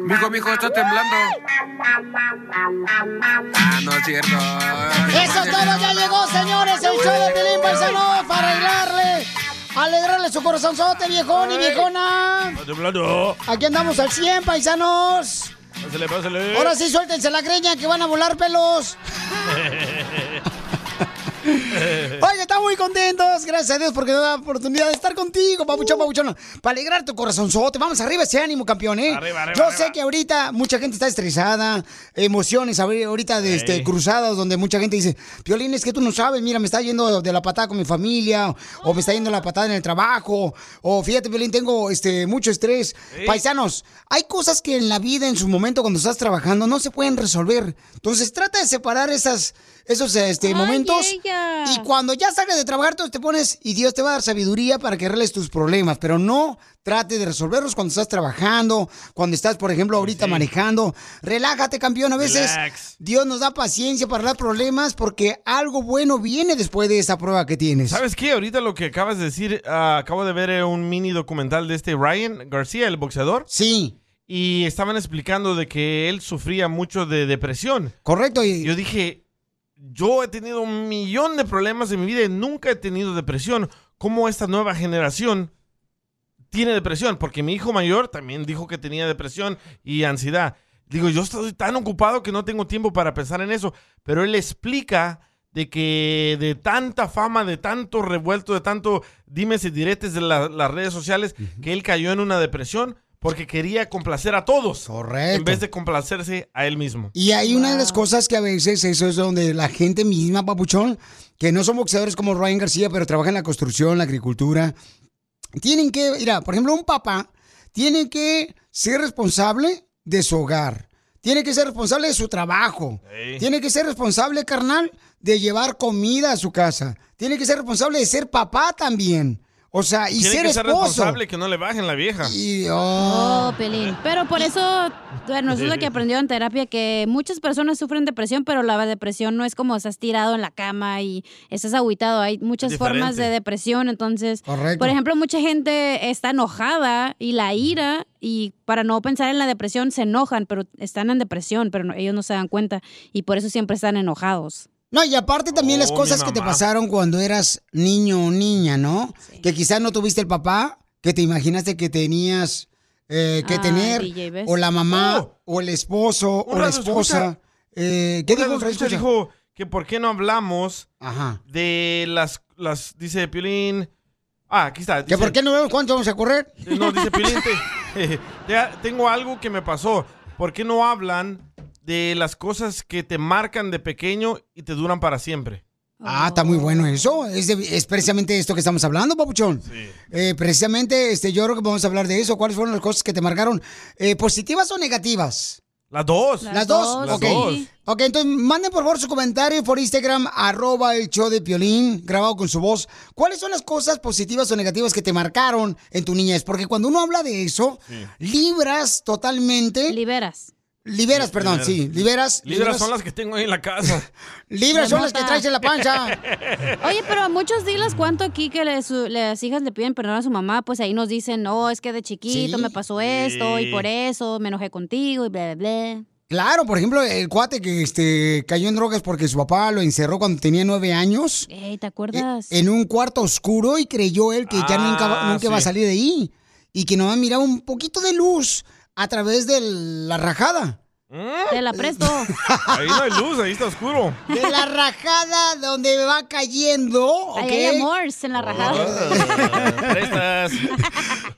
Mijo, mijo, está temblando. Ah, no es cierto. Eso es todo, ya llegó, señores, el show de Pelín Paisano para alegrarle, alegrarle su corazonzote, viejón y viejona. Está temblando. Aquí andamos al 100, paisanos. Pásale, pásale. Ahora sí, suéltense la greña que van a volar pelos. Oye, estamos muy contentos, gracias a Dios, porque nos da la oportunidad de estar contigo, papuchón, papuchón, para alegrar tu corazonzote. Vamos arriba ese ánimo, campeón, ¿eh? Arriba, arriba, Yo arriba. sé que ahorita mucha gente está estresada, emociones ahori- ahorita de este, cruzadas, donde mucha gente dice, Piolín, es que tú no sabes, mira, me está yendo de la patada con mi familia, o me está yendo la patada en el trabajo, o fíjate, Piolín, tengo este, mucho estrés. Paisanos, hay cosas que en la vida, en su momento, cuando estás trabajando, no se pueden resolver. Entonces, trata de separar esas, esos este, momentos. Y cuando ya salgas de trabajar, tú te pones y Dios te va a dar sabiduría para que arregles tus problemas. Pero no trate de resolverlos cuando estás trabajando, cuando estás, por ejemplo, ahorita manejando. Relájate, campeón. A veces Relax. Dios nos da paciencia para dar problemas porque algo bueno viene después de esa prueba que tienes. ¿Sabes qué? Ahorita lo que acabas de decir, ah, acabo de ver eh, un mini documental de este Ryan García, el boxeador. Sí. Y estaban explicando de que él sufría mucho de depresión. Correcto. Y Yo dije, yo he tenido un millón de problemas en mi vida y nunca he tenido depresión. ¿Cómo esta nueva generación tiene depresión? Porque mi hijo mayor también dijo que tenía depresión y ansiedad. Digo, yo estoy tan ocupado que no tengo tiempo para pensar en eso. Pero él explica de que de tanta fama, de tanto revuelto, de tanto dimes y diretes de la- las redes sociales, que él cayó en una depresión porque quería complacer a todos. Correcto. En vez de complacerse a él mismo. Y hay una de las cosas que a veces eso es donde la gente misma, papuchón, que no son boxeadores como Ryan García, pero trabajan en la construcción, la agricultura, tienen que, mira, por ejemplo, un papá tiene que ser responsable de su hogar. Tiene que ser responsable de su trabajo. Tiene que ser responsable, carnal, de llevar comida a su casa. Tiene que ser responsable de ser papá también. O sea, y Tiene ser que ser esposo. responsable que no le bajen la vieja. Y, oh. Oh, Pelín. Pero por eso, bueno, eso es lo que aprendió en terapia, que muchas personas sufren depresión, pero la depresión no es como estás tirado en la cama y estás agüitado. Hay muchas formas de depresión, entonces, Correcto. por ejemplo, mucha gente está enojada y la ira, y para no pensar en la depresión se enojan, pero están en depresión, pero no- ellos no se dan cuenta y por eso siempre están enojados. No, y aparte también las Oh, cosas que te pasaron cuando eras niño o niña, ¿no? Que quizás no tuviste el papá, que te imaginaste que tenías eh, que Ay, tener, o la mamá, Oh. o el esposo, o la esposa. Eh, ¿Qué dijo? escucha dijo que por qué no hablamos Ajá. de las, las dice Piolín. Ah, aquí está. ¿Que por qué no vemos cuánto vamos a correr? No, dice Piolín, te- te- tengo algo que me pasó. ¿Por qué no hablan de las cosas que te marcan de pequeño y te duran para siempre? Ah, está muy bueno eso. Es, de- es precisamente esto que estamos hablando, papuchón. Eh, precisamente, este, yo creo que vamos a hablar de eso. ¿Cuáles fueron las cosas que te marcaron? Eh, ¿Positivas o negativas? Las dos. Las, dos, Las dos. Ok, entonces manden por favor su comentario por Instagram, arroba el show de Piolín, grabado con su voz. ¿Cuáles son las cosas positivas o negativas que te marcaron en tu niñez? Porque cuando uno habla de eso, libras totalmente... Liberas. Liberas, perdón, Liberas. sí, liberas. Libras son las que tengo ahí en la casa. Libras son las que traes en la panza. Oye, pero a muchos diles cuánto aquí que le- su- las hijas le piden perdón a su mamá, pues ahí nos dicen, no, es que de chiquito Sí. me pasó esto y por eso me enojé contigo y bla, bla, bla. Claro, por ejemplo, el cuate que este, cayó en drogas porque su papá lo encerró cuando tenía nueve años Ey, ¿te eh, acuerdas? en un cuarto oscuro y creyó él que ya Ah, nunca, nunca iba a salir de ahí. Y que nomás miraba un poquito de luz a través de la rajada. Te la presto. Ahí no hay luz, ahí está oscuro. De la rajada donde va cayendo, ¿ok? Ahí hay amores en la rajada. Ah, prestas.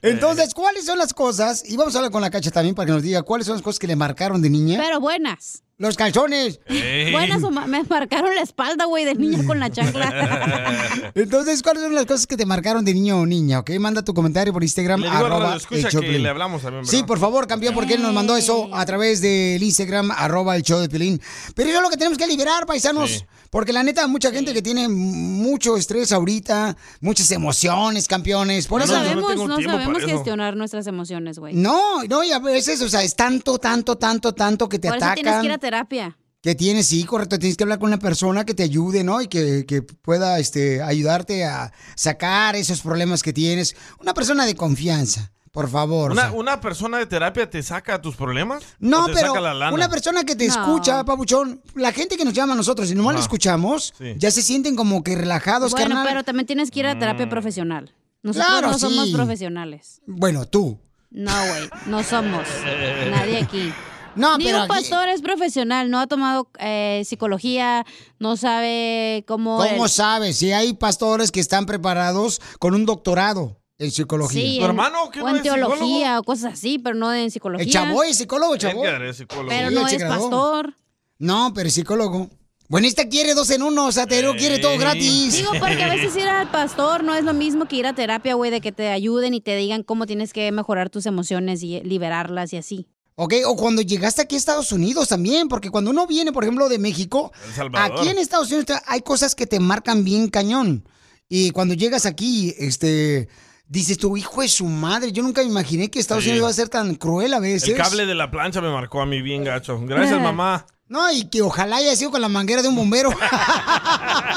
Entonces, ¿cuáles son las cosas? Y vamos a hablar con la cacha también para que nos diga cuáles son las cosas que le marcaron de niña. Pero buenas. Los calzones. Ey. Buenas me marcaron la espalda, güey, de niña con la chancla. Entonces, ¿cuáles son las cosas que te marcaron de niño o niña? ¿Ok? Manda tu comentario por Instagram. Le digo arroba Escucha el show que de Piolín. le hablamos también, Sí, por favor, campeón, porque él nos mandó eso a través del Instagram, arroba el show de Pelín. Pero es lo que tenemos que liberar, paisanos. Sí. Porque la neta, mucha gente que tiene mucho estrés ahorita, muchas emociones, campeones. Por No eso. yo no sabemos, tengo no sabemos eso. gestionar nuestras emociones, güey. No, no, y a veces, o sea, es tanto, tanto, tanto, tanto que te Por eso atacan. tienes que ir a terapia. Que tienes, sí, correcto, tienes que hablar con una persona que te ayude, ¿no? Y que, que pueda este, ayudarte a sacar esos problemas que tienes. Una persona de confianza, por favor. o Una, sea. una persona de terapia te saca tus problemas? No, ¿O te pero saca la lana? una persona que te No. escucha, papuchón, la gente que nos llama a nosotros y nomás la escuchamos, Sí. ya se sienten como que relajados, Bueno, carnal. pero también tienes que ir a Mm. terapia profesional. Nosotros Claro, no somos sí. profesionales. Bueno, tú. No, güey, no somos. Nadie aquí. No, Ni pero un aquí- pastor es profesional, no ha tomado eh, psicología, no sabe cómo... ¿cómo el- sabes? Si hay pastores que están preparados con un doctorado en psicología. Sí, ¿Tu en- hermano que o no en teología o cosas así, pero no en psicología. El chavo es psicólogo, chavo. Edgar es psicólogo. Pero no es pastor. No, pero es psicólogo. Bueno, esta quiere dos en uno, o sea, te lo quiere todo gratis. Digo, porque a veces ir al pastor no es lo mismo que ir a terapia, güey, de que te ayuden y te digan cómo tienes que mejorar tus emociones y liberarlas y así. Ok, o cuando llegaste aquí a Estados Unidos también, porque cuando uno viene, por ejemplo, de México, aquí en Estados Unidos hay cosas que te marcan bien cañón. Y cuando llegas aquí, este, dices tu hijo es su madre. Yo nunca me imaginé que Estados Sí. Unidos va a ser tan cruel a veces. El cable de la plancha me marcó a mí bien gacho. Gracias, mamá. No, y que ojalá haya sido con la manguera de un bombero.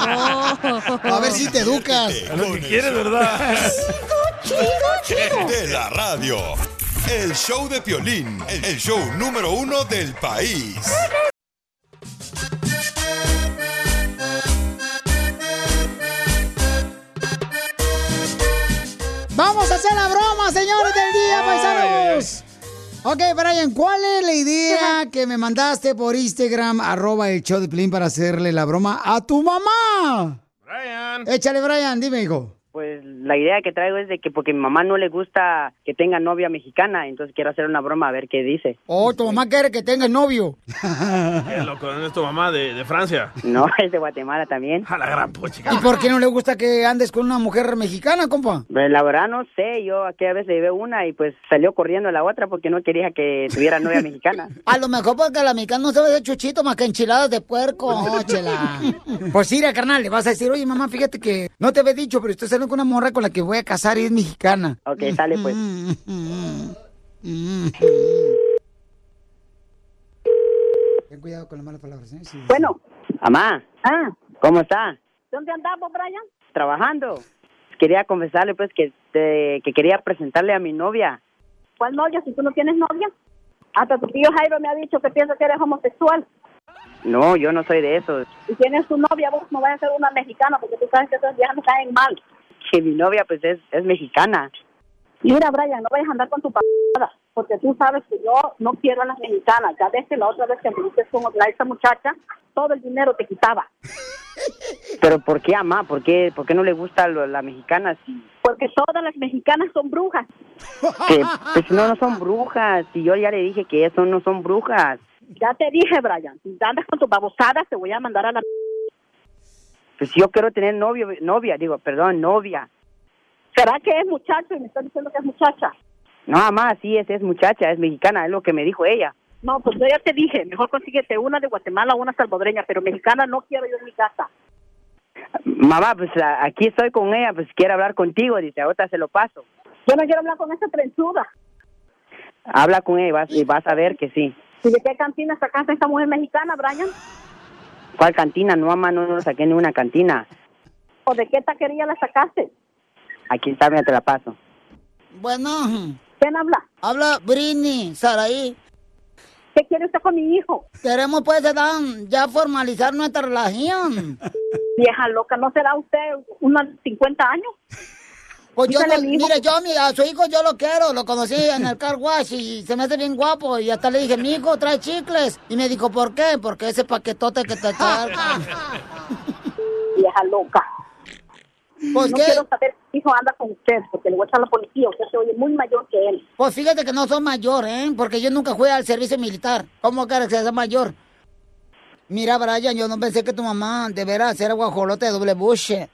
a ver si te educas. Lo que quieres, ¿verdad? de la radio. El show de Piolín, el show número uno del país. Vamos a hacer la broma, señores del día, paisanos. Ok, Brian, ¿cuál es la idea que me mandaste por Instagram, arroba el show de Pelín para hacerle la broma a tu mamá? Brian. Échale, Brian, dime, hijo. Pues la idea que traigo es de que porque mi mamá no le gusta que tenga novia mexicana, entonces quiero hacer una broma a ver qué dice. Oh, tu mamá quiere que tengas novio. Qué loco, ¿dónde es tu mamá de, de Francia? No, es de Guatemala también. A la gran puchica. ¿Y por qué no le gusta que andes con una mujer mexicana, compa? Pues, la verdad no sé, yo aquella vez le veo una y pues salió corriendo la otra porque no quería que tuviera novia mexicana. A lo mejor porque la mexicana no sabe de chuchito más que enchiladas de puerco. No, chela. Pues mira, carnal, le vas a decir, oye, mamá, fíjate que no te había dicho, pero estoy con una morra con la que voy a casar y es mexicana. Ok, sale pues. Ten cuidado con las malas palabras, ¿eh? Sí. Bueno. Mamá. Ah, ¿Cómo está? ¿dónde andamos, Brian? Trabajando. Quería confesarle pues que, te- que quería presentarle a mi novia. ¿Cuál novia si tú no tienes novia? Hasta tu tío Jairo me ha dicho que piensa que eres homosexual. No, yo no soy de eso. Y tienes tu novia, vos no vayas a ser una mexicana porque tú sabes que esas viejas me caen mal. Que mi novia pues es, es mexicana. Mira, Brian, no vayas a andar con tu p***, porque tú sabes que yo no quiero a las mexicanas. Ya ves que la otra vez que me dices con la- esa muchacha, todo el dinero te quitaba. Pero ¿por qué, mamá? ¿Por qué, por qué no le gusta lo- la mexicana? Porque todas las mexicanas son brujas. que, pues no, no son brujas. Y yo ya le dije que eso no son brujas. Ya te dije, Brian, si andas con tus babosadas, te voy a mandar a la... Pues yo quiero tener novio, novia, digo, perdón, novia. ¿Será que es muchacho y me estás diciendo que es muchacha? No, mamá, sí, es, es muchacha, es mexicana, es lo que me dijo ella. No, pues yo ya te dije, mejor consíguete una de Guatemala o una salvadoreña, pero mexicana no quiero yo en mi casa. Mamá, pues aquí estoy con ella, pues quiere hablar contigo, dice, ahorita se lo paso. Yo no quiero hablar con esa trenzuda. Habla con ella y vas, y vas a ver que sí. ¿Y de qué cantina sacaste esta mujer mexicana, Brian? ¿Cuál cantina? No, mamá, no, no saqué ni una cantina. ¿O de qué taquería la sacaste? Aquí está, mira, te la paso. Bueno, ¿Quién habla? habla Britney, Saraí. ¿Qué quiere usted con mi hijo? Queremos pues Dan, ya formalizar nuestra relación. Vieja loca, ¿no será usted unos 50 años? Pues yo no, yo a, su hijo yo lo quiero, lo conocí en el car wash y se me hace bien guapo y hasta le dije, mi hijo trae chicles. Y me dijo, ¿por qué? Porque ese paquetote que te carga. Vieja loca. Pues no qué, quiero saber si hijo anda con usted, porque le voy a echar a la policía. Usted se oye muy mayor que él. pues fíjate que no soy mayor, ¿eh? Porque yo nunca fui al servicio militar. ¿Cómo que sea mayor? Mira, Brian, yo no pensé que tu mamá de veras era guajolote de doble buche.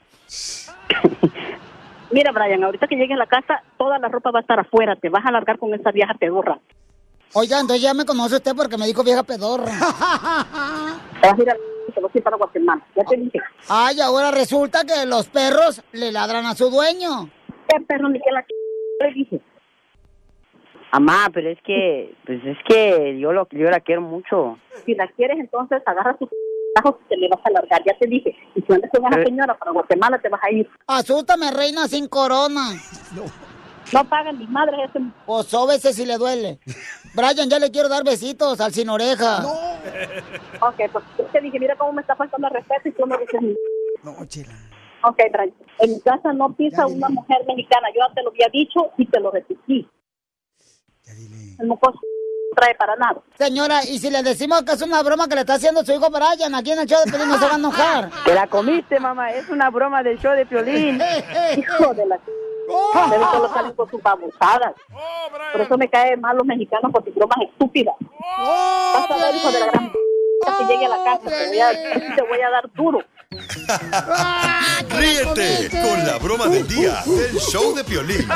Mira, Brian, ahorita que llegue a la casa, toda la ropa va a estar afuera. Te vas a largar con esa vieja pedorra. Oiga, entonces ya me conoce usted porque me dijo vieja pedorra. Te vas a ir a, te vas a ir para Guatemala. Ya te dije. Ay, ahora resulta que los perros le ladran a su dueño. ¿Qué perro ni que la le dije? Mamá, pero es que, pues es que yo lo, yo la quiero mucho. Si la quieres, entonces agarra sus tajos te le vas a largar. Ya te dije. Y si andas con esa Eh. señora para Guatemala, te vas a ir. Asústame, reina sin corona. No pagan ni madre ese... Pues sóbese si le duele. Brian, ya le quiero dar besitos al sin oreja. Ok, pues yo te dije, mira cómo me está faltando el respeto y tú me dices... No, chela. Ok, Brian. En mi casa no pisa una mujer mexicana. Yo ya te lo había dicho y te lo repetí. El mocoso no trae para nada. Señora, y si le decimos que es una broma que le está haciendo su hijo Brian, aquí en el show de Pelín no se va a enojar. Que la comiste, mamá. Es una broma del show de Piolín. Hijo de la... Debe solo salen con sus babosadas. Por eso me caen mal los mexicanos por sus bromas estúpidas. Vas a ver, hijo de la gran... que llegue a la casa. Te voy a, te voy a dar duro. Ríete con la broma del día del show de Piolín.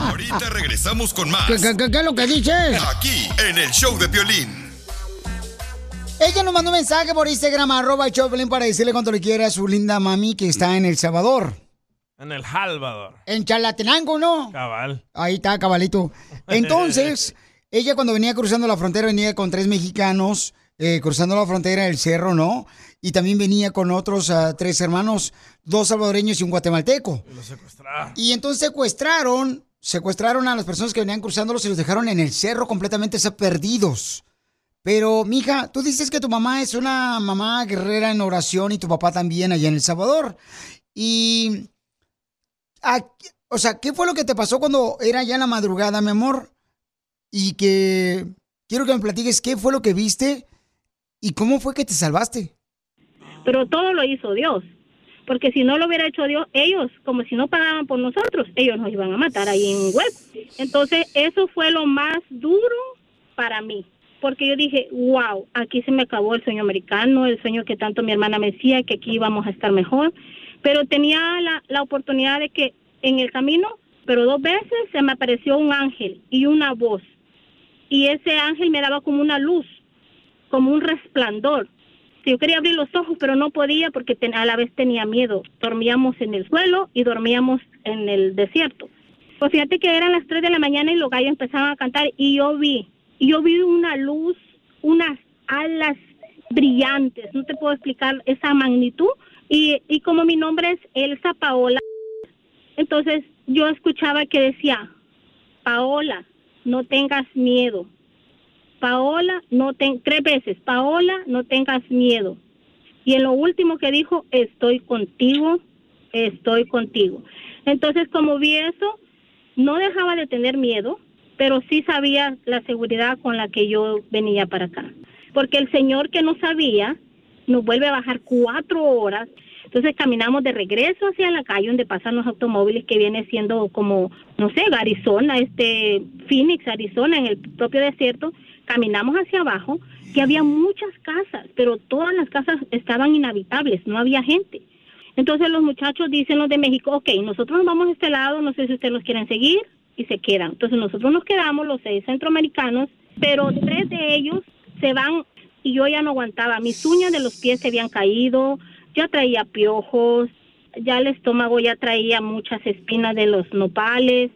Ahorita regresamos con más. ¿Qué, qué- qué- qué es lo que dices? Aquí, en el show de Piolín. Ella nos mandó un mensaje por Instagram, arroba Pelín, para decirle cuánto le quiere a su linda mami que está en El Salvador. En el Salvador. En Chalatenango, ¿no? Cabal. Ahí está, cabalito. Entonces, ella cuando venía cruzando la frontera venía con tres mexicanos, eh, cruzando la frontera del cerro, ¿no? Y también venía con otros ah, tres hermanos, dos salvadoreños y un guatemalteco. Y lo secuestraron. Y entonces secuestraron, secuestraron a las personas que venían cruzándolos y los dejaron en el cerro completamente perdidos. Pero, mija, tú dices que tu mamá es una mamá guerrera en oración y tu papá también allá en El Salvador. Y, ¿a- o sea, ¿qué fue lo que te pasó cuando era ya la madrugada, mi amor? Y que quiero que me platiques qué fue lo que viste y cómo fue que te salvaste. pero todo lo hizo Dios. Porque si no lo hubiera hecho Dios, ellos, como si no pagaban por nosotros, ellos nos iban a matar ahí en web. Entonces, eso fue lo más duro para mí. Porque yo dije, wow, aquí se me acabó el sueño americano, el sueño que tanto mi hermana me decía, que aquí íbamos a estar mejor. Pero tenía la, la oportunidad de que en el camino, pero dos veces se me apareció un ángel y una voz. Y ese ángel me daba como una luz, como un resplandor. Yo quería abrir los ojos, pero no podía porque ten- a la vez tenía miedo. Dormíamos en el suelo y dormíamos en el desierto. Pues fíjate que eran las 3 de la mañana y los gallos empezaban a cantar y yo vi, y yo vi una luz, unas alas brillantes, no te puedo explicar esa magnitud. Y como mi nombre es Elsa Paola, entonces yo escuchaba que decía, Paola, no tengas miedo. Paola, no ten tres veces, Paola, no tengas miedo. Y en lo último que dijo, estoy contigo, estoy contigo. Entonces, como vi eso, no dejaba de tener miedo, pero sí sabía la seguridad con la que yo venía para acá. Porque el señor que no sabía nos vuelve a bajar cuatro horas. Entonces caminamos de regreso hacia la calle donde pasan los automóviles que viene siendo como, no sé, Arizona, este, Phoenix, Arizona, en el propio desierto. Caminamos hacia abajo que había muchas casas, pero todas las casas estaban inhabitables, no había gente. Entonces los muchachos dicen los de México, ok, nosotros nos vamos a este lado, no sé si ustedes nos quieren seguir, y se quedan. Entonces nosotros nos quedamos, los seis centroamericanos, pero tres de ellos se van y yo ya no aguantaba. Mis uñas de los pies se habían caído, ya traía piojos, ya el estómago ya traía muchas espinas de los nopales,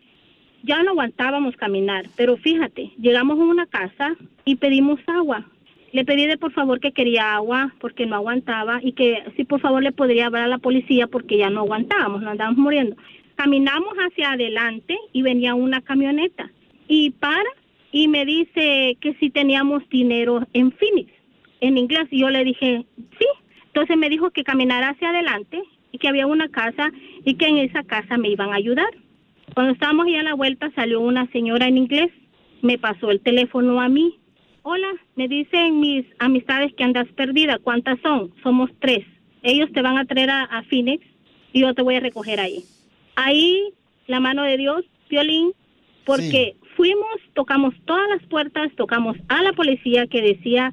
ya no aguantábamos caminar. Pero fíjate, llegamos a una casa y pedimos agua. Le pedí de por favor que quería agua porque no aguantaba y que si por favor le podría hablar a la policía porque ya no aguantábamos, nos andábamos muriendo. Caminamos hacia adelante y venía una camioneta y para y me dice que si teníamos dinero en Phoenix, en inglés. Y yo le dije, sí. Entonces me dijo que caminara hacia adelante y que había una casa y que en esa casa me iban a ayudar. Cuando estábamos ya a la vuelta salió una señora en inglés, me pasó el teléfono a mí. Hola, me dicen mis amistades que andas perdida. ¿Cuántas son? Somos tres. Ellos te van a traer a, a Phoenix y yo te voy a recoger ahí. Ahí, la mano de Dios, violín, porque fuimos, tocamos todas las puertas, tocamos a la policía que decía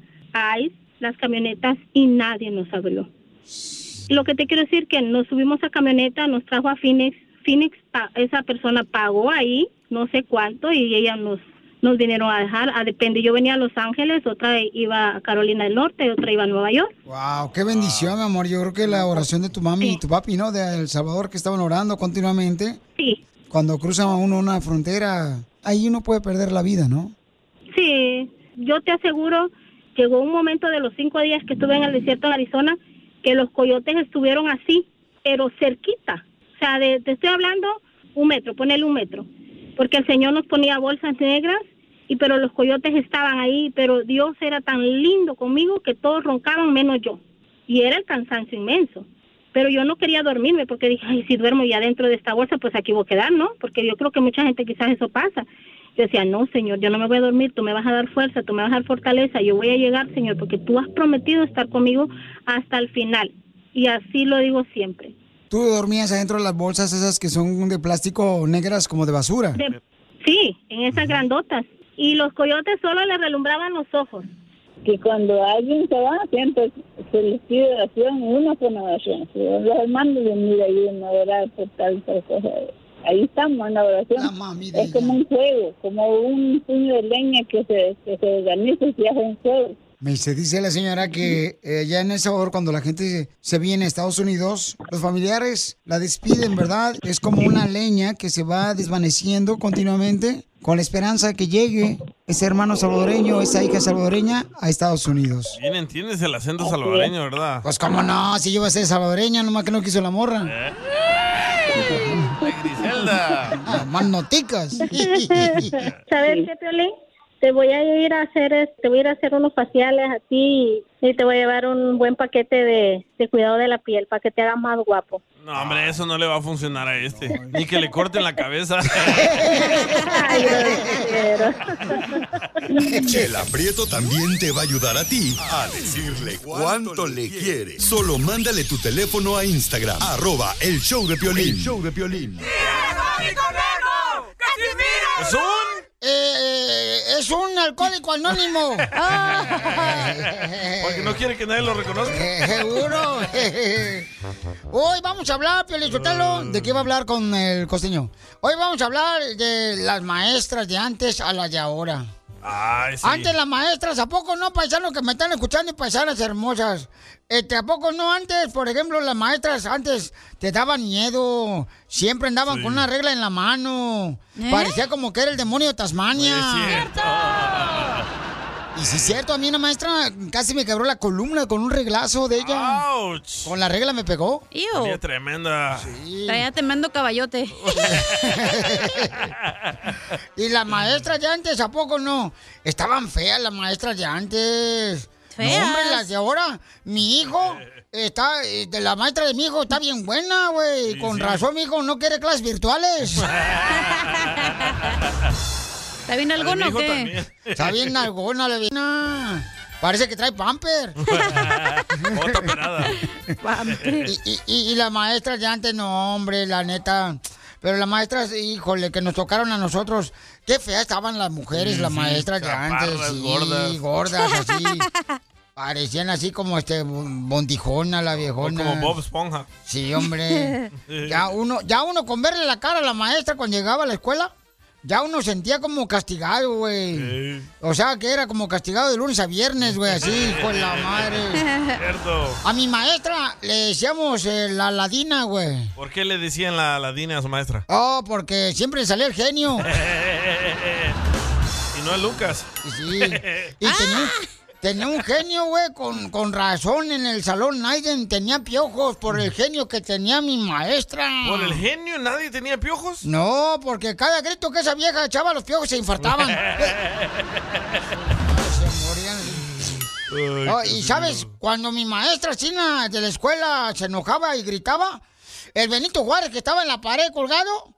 ICE, las camionetas, y nadie nos abrió. Lo que te quiero decir que nos subimos a camioneta, nos trajo a Phoenix. Phoenix, esa persona pagó ahí, no sé cuánto, y ella nos nos vinieron a dejar, a depende, yo venía a Los Ángeles, otra iba a Carolina del Norte, otra iba a Nueva York. Wow, qué bendición, mi amor. Yo creo que la oración de tu mami y tu papi, ¿no? De El Salvador, que estaban orando continuamente. Sí. Cuando cruza uno una frontera, ahí uno puede perder la vida, ¿no? Sí, yo te aseguro, llegó un momento de los cinco días que estuve en el desierto de Arizona, que los coyotes estuvieron así, pero cerquita. O sea, de- te estoy hablando un metro, ponele un metro. Porque el Señor nos ponía bolsas negras, y pero los coyotes estaban ahí, pero Dios era tan lindo conmigo que todos roncaban menos yo. Y era el cansancio inmenso. Pero yo no quería dormirme porque dije, ay, si duermo ya dentro de esta bolsa, pues aquí voy a quedar, ¿no? Porque yo creo que mucha gente quizás eso pasa. Yo decía, no, Señor, yo no me voy a dormir, tú me vas a dar fuerza, tú me vas a dar fortaleza, yo voy a llegar, Señor, porque tú has prometido estar conmigo hasta el final. Y así lo digo siempre. Tú dormías adentro de las bolsas esas que son de plástico negras como de basura. De- sí, en esas grandotas. Y los coyotes solo le relumbraban los ojos. que cuando alguien se va, siempre se les pide oración, uno con oración. Si Los hermanos de mira ayuden a orar por tal tal cosa. Ahí estamos en la oración. es como un juego, como un puño de leña que se, que se organiza y se hace un juego. Me se dice la señora que eh, ya en El Salvador, cuando la gente se viene a Estados Unidos, los familiares la despiden, ¿verdad? Es como una leña que se va desvaneciendo continuamente con la esperanza de que llegue ese hermano salvadoreño, esa hija salvadoreña a Estados Unidos. Bien entiendes el acento salvadoreño, ¿verdad? Pues cómo no, si yo iba a ser salvadoreña, nomás que no quiso la morra. Griselda. Más noticas. ¿Sabes qué, Piolín? Te voy a ir a hacer, es- te voy a ir a hacer unos faciales a ti y, y te voy a llevar un buen paquete de, de cuidado de la piel para que te hagas más guapo. No, hombre, eso no le va a funcionar a este. Ni que le corten la cabeza. Chela Prieto también te va a ayudar a ti a decirle cuánto le quiere. Solo mándale tu teléfono a Instagram, arroba el show de Piolín. El show de Piolín. ¿Es un? Eh, es un alcohólico anónimo. Porque no quiere que nadie lo reconozca. Seguro. Hoy vamos a hablar, Piolichotelo. ¿De qué va a hablar con el costeño? Hoy vamos a hablar de las maestras de antes a las de ahora. Ay, sí. Antes las maestras, ¿a poco no, paisanos que me están escuchando y paisanas hermosas? Este, ¿A poco no antes, por ejemplo, las maestras antes te daban miedo? Siempre andaban con una regla en la mano. ¿Eh? Parecía como que era el demonio de Tasmania. Y si es cierto, a mí una maestra casi me quebró la columna con un reglazo de ella. Con la regla me pegó. Tremenda. Traía tremendo caballote. Y las maestras de antes, ¿a poco no? Estaban feas las maestras de antes. Feas. No, hombre, las de ahora. Mi hijo está, eh, de la maestra de mi hijo está bien buena, güey. Con razón, mi hijo no quiere clases virtuales. ¿Está bien alguno o qué? Está bien algona la vieja. Parece que trae pamper. Otra parada. y, y- y- y las maestras de antes, no, hombre, la neta. Pero las maestras, híjole, que nos tocaron a nosotros. Qué feas estaban las mujeres, Sí, las sí, maestras de antes. Sí, gordas. gordas, así. Parecían así como este bondijona, la O viejona. como Bob Esponja. Sí, hombre. Ya uno, ya uno con verle la cara a la maestra cuando llegaba a la escuela, ya uno sentía como castigado, güey. O sea, que era como castigado de lunes a viernes, güey, así, con la madre. Cierto. A mi maestra le decíamos eh, la ladina, güey. ¿Por qué le decían la ladina a su maestra? Oh, porque siempre salía el genio. y no a Lucas. Sí. Y tenía, tenía un genio, güey, con, con razón en el salón. Naiden tenía piojos por el genio que tenía mi maestra. ¿Por el genio nadie tenía piojos? No, porque cada grito que esa vieja echaba los piojos se infartaban. Se morían. Oh, y sabes, cuando mi maestra china de la escuela se enojaba y gritaba, el Benito Juárez que estaba en la pared colgado,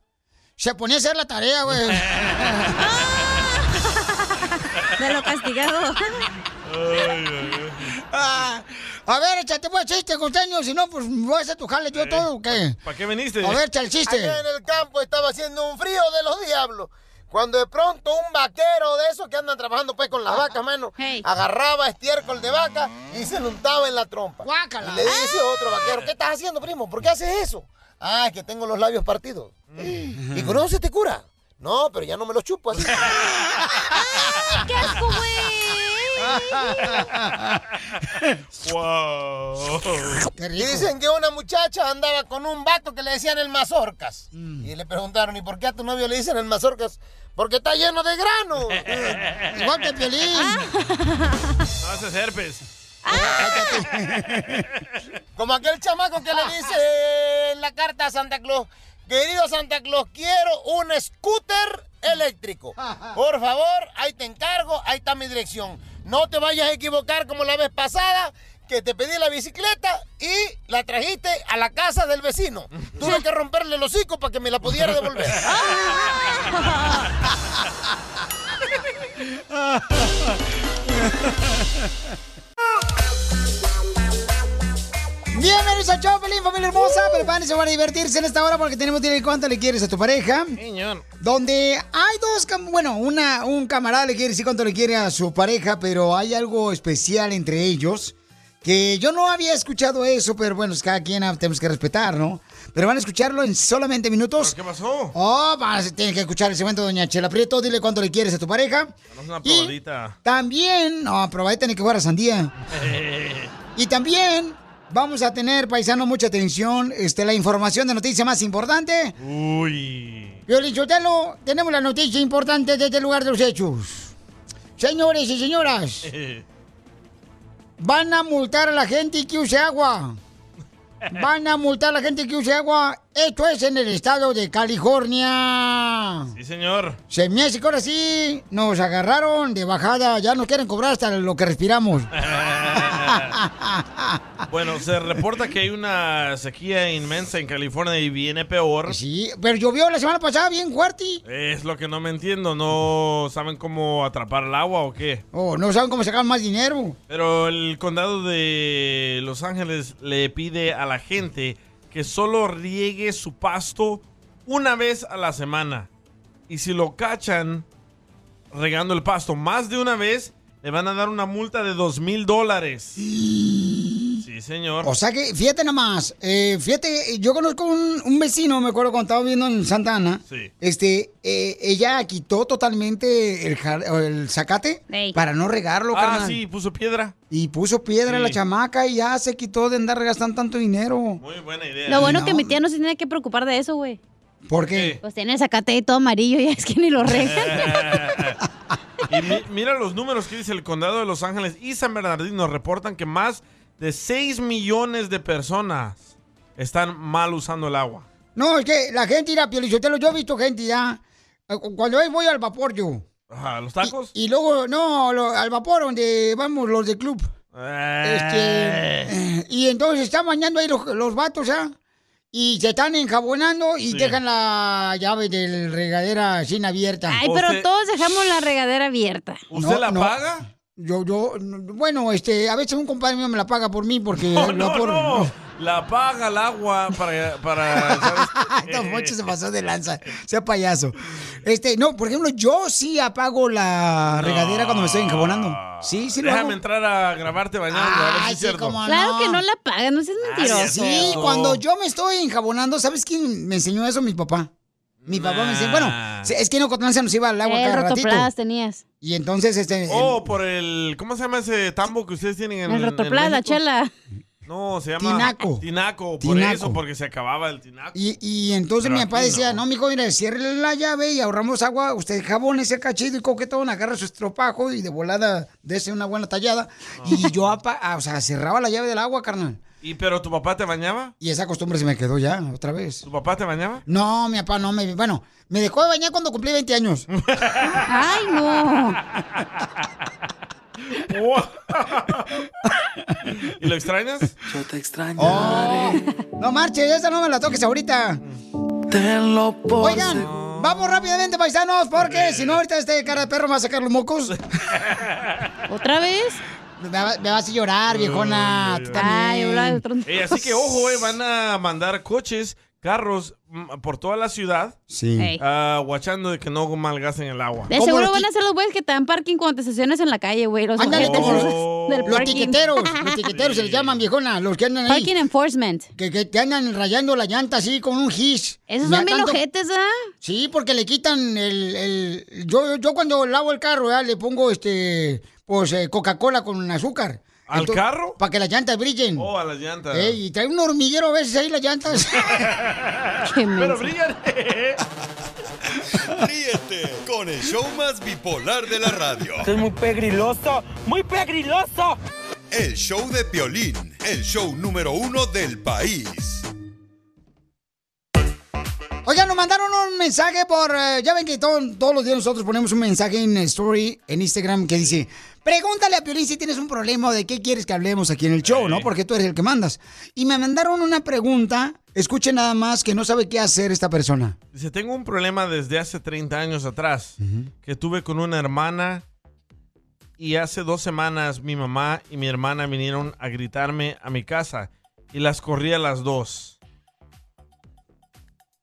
se ponía a hacer la tarea, güey. De lo castigado. Ah, a ver, échate pues chiste, costeño, si no, pues voy a hacer tu jale yo todo, ¿o qué? ¿Para qué viniste? A ver, echa el chiste. Allá en el campo estaba haciendo un frío de los diablos. Cuando de pronto un vaquero de esos que andan trabajando pues con las vacas, mano, agarraba estiércol de vaca y se lo untaba en la trompa. Guácala. Y le dice otro vaquero, ¿qué estás haciendo, primo? ¿Por qué haces eso? Ah, es que tengo los labios partidos. ¿Y con eso se te cura? No, pero ya no me los chupo así. ¡Qué asco, wow. Y dicen que una muchacha andaba con un vato que le decían el mazorcas. Y le preguntaron, ¿y por qué a tu novio le dicen el mazorcas? Porque está lleno de grano. Igual que Piolín. No haces herpes. Como aquel chamaco que le dice en la carta a Santa Claus, querido Santa Claus, quiero un scooter eléctrico. Por favor, ahí te encargo, ahí está mi dirección. No te vayas a equivocar como la vez pasada, que te pedí la bicicleta y la trajiste a la casa del vecino. Tuve que romperle el hocico para que me la pudiera devolver. Bienvenidos a Chopelín, familia hermosa. Prepárense para divertirse en esta hora porque tenemos que cuánto le quieres a tu pareja. Señor. Donde hay dos, bueno, una, un camarada le quiere decir cuánto le quiere a su pareja, pero hay algo especial entre ellos. Que yo no había escuchado eso, pero bueno, es cada quien ah, tenemos que respetar, ¿no? Pero van a escucharlo en solamente minutos. ¿Qué pasó? Oh, van a tienen que escuchar el segmento de Doña Chela Prieto. Dile cuánto le quieres a tu pareja. Damos una Y- probadita. También, no, probadita ni que fuera sandía. Y también vamos a tener, paisano, mucha atención, este, la información de noticia más importante. Uy. Violín Sotelo, tenemos la noticia importante desde el lugar de los hechos. Señores y señoras, van a multar a la gente que use agua. Van a multar a la gente que use agua. Esto es en el estado de California. Sí, señor. Se me hace que ahora sí nos agarraron de bajada. Ya nos quieren cobrar hasta lo que respiramos. Bueno, se reporta que hay una sequía inmensa en California y viene peor. Sí, pero llovió la semana pasada bien fuerte. Es lo que no me entiendo. ¿No saben cómo atrapar el agua o qué? Oh, no saben cómo sacar más dinero. Pero el condado de Los Ángeles le pide a la gente que solo riegue su pasto una vez a la semana. Y si lo cachan regando el pasto más de una vez, le van a dar una multa de dos mil dólares. Sí, señor. O sea que, fíjate nomás, eh, fíjate, yo conozco un, un vecino, me acuerdo cuando estaba viviendo en Santa Ana. Sí. Este, eh, ella quitó totalmente el, el zacate para no regarlo, Ah, carnal. sí, puso piedra. Y puso piedra Sí. la chamaca y ya se quitó de andar gastando tanto dinero. Muy buena idea. Lo bueno No, que mi tía no se tiene que preocupar de eso, güey. ¿Por qué? Pues tiene el zacate ahí todo amarillo y es que ni lo regan. Y mi- mira los números que dice el condado de Los Ángeles y San Bernardino reportan que más de 6 millones de personas están mal usando el agua. No, es que la gente irá a Piolichotelo, yo he visto gente ya. eh, Cuando voy al vapor yo. Ajá, ¿Los tacos? Y luego, no, lo- al vapor donde vamos los de club. Eh. Este, y entonces están bañando ahí los, los vatos, ¿ah? Y se están enjabonando y Sí. dejan la llave de la regadera sin abierta. Ay, pero todos dejamos la regadera abierta. ¿Usted la paga? Yo, yo, no, bueno, este, a veces un compadre mío me la paga por mí porque No, no, no. La paga el agua para... para. Don Poncho se pasó de lanza, sea payaso. Este, no, por ejemplo, yo sí apago la regadera cuando me estoy enjabonando. Sí, sí lo Déjame hago. entrar a grabarte bañando, a ver si es cierto. Claro que no la pagan, no seas mentiroso. Sí, cuando yo me estoy enjabonando, ¿sabes quién me enseñó eso? Mi papá. Mi papá me enseñó, bueno, es que en Ocotlán se nos iba el agua El cada ratito. tenías. Y entonces, este... Oh, por el... ¿Cómo se llama ese tambo que ustedes tienen en El en rotoplas, la chela. No, se llama... Tinaco. Tinaco, por Tinaco. eso, porque se acababa el tinaco. Y, y entonces Pero mi papá decía, no, mijo, mire, cierre la llave y ahorramos agua. Usted jabón ese cachito y coquetón, agarra su estropajo y de volada dese una buena tallada. Y yo, apa- ah, o sea, cerraba la llave del agua, carnal. ¿Y pero tu papá te bañaba? Y esa costumbre se me quedó ya, otra vez. ¿Tu papá te bañaba? No, mi papá no me... Bueno, me dejó de bañar cuando cumplí 20 años. ¡Ay, no! ¿Y lo extrañas? Yo te extraño. Oh, no marches, esa no me la toques ahorita. Tenlo por Oigan, vamos rápidamente, paisanos, porque si no, ahorita este cara de perro me va a sacar los mocos. ¿Otra vez? Me, va- me vas a llorar, viejona. Tú también. Eh, así que ojo, eh, van a mandar coches, carros mm, por toda la ciudad. Sí. Ey. ah, guachando de que no malgasten el agua. De seguro van a ser los güeyes que te dan parking cuando te estacionas en la calle, güey. Los Ándale, Oh. Los tiqueteros, los tiqueteros se les llaman, viejona, los que andan ahí. Parking enforcement. Que, que te andan rayando la llanta así con un gis. Esos son bien ojetes, ¿ah? Sí, porque le quitan el... el- yo, yo cuando lavo el carro, ¿verdad? le pongo este, pues eh, Coca-Cola con azúcar. ¿Al carro? Para que las llantas brillen. Oh, a las llantas. Ey, y trae un hormiguero a veces ahí las llantas. Pero brillan. Ríete con el show más bipolar de la radio. Esto es muy pegriloso, muy pegriloso. El show de Piolín, el show número uno del país. Oigan, nos mandaron un mensaje por... eh, ya ven que todo- todos los días nosotros ponemos un mensaje en Story, en Instagram, que dice... Pregúntale a Piolín si tienes un problema o de qué quieres que hablemos aquí en el show, ¿no? Porque tú eres el que mandas. Y me mandaron una pregunta, escuchen nada más, que no sabe qué hacer esta persona. Dice, tengo un problema desde hace 30 años atrás, que tuve con una hermana y hace dos semanas mi mamá y mi hermana vinieron a gritarme a mi casa y las corrí a las dos.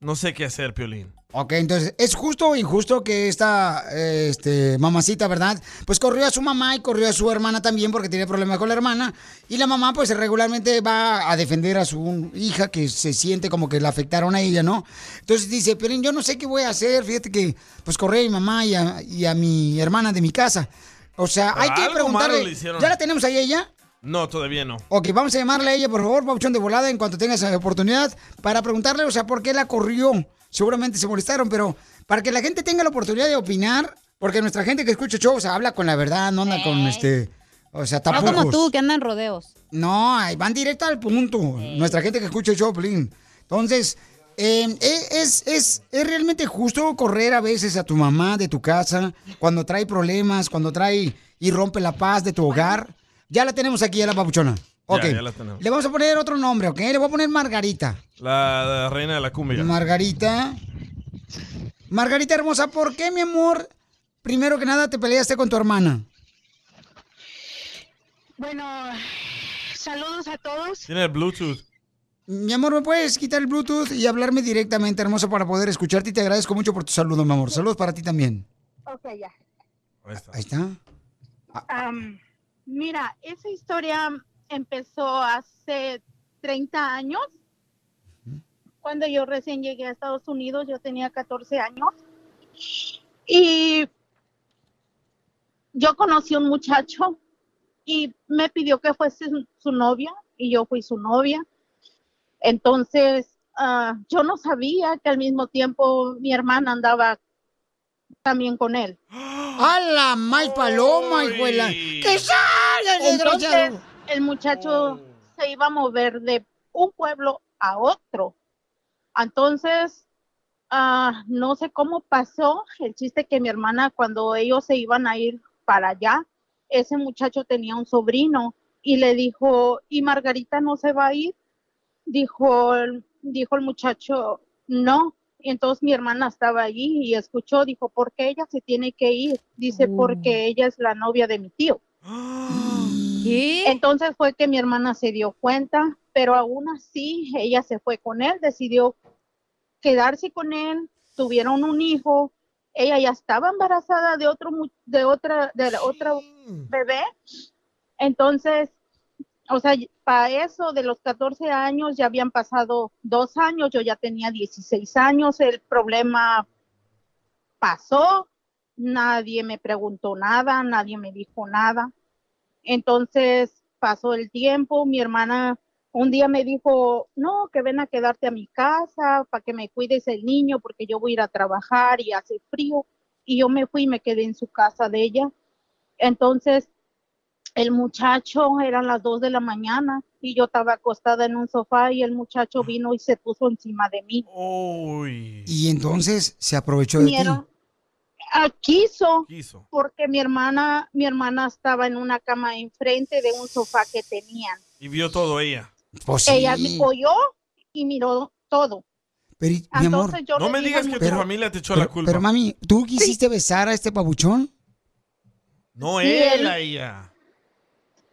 No sé qué hacer, Piolín. Ok, entonces, ¿es justo o injusto que esta este, mamacita, verdad? Pues corrió a su mamá y corrió a su hermana también porque tenía problemas con la hermana. Y la mamá, pues regularmente va a defender a su hija que se siente como que la afectaron a ella, ¿no? Entonces dice, pero yo no sé qué voy a hacer. Fíjate que, pues corrí a mi mamá y a, y a mi hermana de mi casa. O sea, hay que preguntarle. ¿Ya la tenemos ahí ella? No, todavía no. Ok, vamos a llamarle a ella, por favor, Pauchón de volada, en cuanto tengas esa oportunidad, para preguntarle, o sea, por qué la corrió. Seguramente se molestaron, pero para que la gente tenga la oportunidad de opinar, porque nuestra gente que escucha shows habla con la verdad, no anda con este. O sea, No tapujos. como tú, que andan rodeos. No, van directo al punto. Nuestra gente que escucha el show, Piolín. Entonces, eh, ¿es, es, ¿es realmente justo correr a veces a tu mamá de tu casa cuando trae problemas, cuando trae y rompe la paz de tu hogar? Ya la tenemos aquí, ya la papuchona. Ok. ya la tenemos. Le vamos a poner otro nombre, ¿ok? Le voy a poner Margarita. La, la reina de la cumbia. Margarita. Margarita hermosa, ¿por qué, mi amor, primero que nada te peleaste con tu hermana? Bueno, saludos a todos. Tiene el Bluetooth. Mi amor, ¿me puedes quitar el Bluetooth y hablarme directamente, hermosa, para poder escucharte? Y te agradezco mucho por tu saludo, mi amor. Saludos para ti también. Ok, ya. Ahí está. Am, mira, esa historia empezó hace 30 años. Cuando yo recién llegué a Estados Unidos, yo tenía 14 años. Y yo conocí a un muchacho y me pidió que fuese su, novia y yo fui su novia. Entonces, ah, yo no sabía que al mismo tiempo mi hermana andaba también con él. ¡A la mal paloma, hijuela! ¡Que salga el Entonces, desgraciado! el muchacho se iba a mover de un pueblo a otro. Entonces, ah, no sé cómo pasó. El chiste que mi hermana, cuando ellos se iban a ir para allá, ese muchacho tenía un sobrino y le dijo, ¿y Margarita no se va a ir? Dijo, dijo el muchacho, no. Y entonces mi hermana estaba allí y escuchó, dijo, ¿por qué ella se tiene que ir? Dice, porque ella es la novia de mi tío. Entonces fue que mi hermana se dio cuenta, pero aún así ella se fue con él, decidió quedarse con él, tuvieron un hijo, ella ya estaba embarazada de otro mu- de otra de la otra bebé. Entonces, o sea, para eso de los 14 años ya habían pasado dos años, yo ya tenía 16 años, el problema pasó, nadie me preguntó nada, nadie me dijo nada. Entonces pasó el tiempo, mi hermana un día me dijo, no, que ven a quedarte a mi casa para que me cuides el niño porque yo voy a ir a trabajar y hace frío. Y yo me fui y me quedé en su casa de ella. Entonces el muchacho, eran las dos de la mañana y yo estaba acostada en un sofá y el muchacho vino y se puso encima de mí. Y entonces se aprovechó de ti. Ah, quiso, Quiso. porque mi hermana, mi hermana estaba en una cama enfrente de un sofá que tenían. Y vio todo ella. Pues Ella me oyó y miró todo. Pero, y- mi amor. Entonces yo No le me digas que tu esposo- familia te echó Pero, la culpa. pero, mami, ¿tú quisiste besar a este pabuchón? no Sí, él, él- a ella.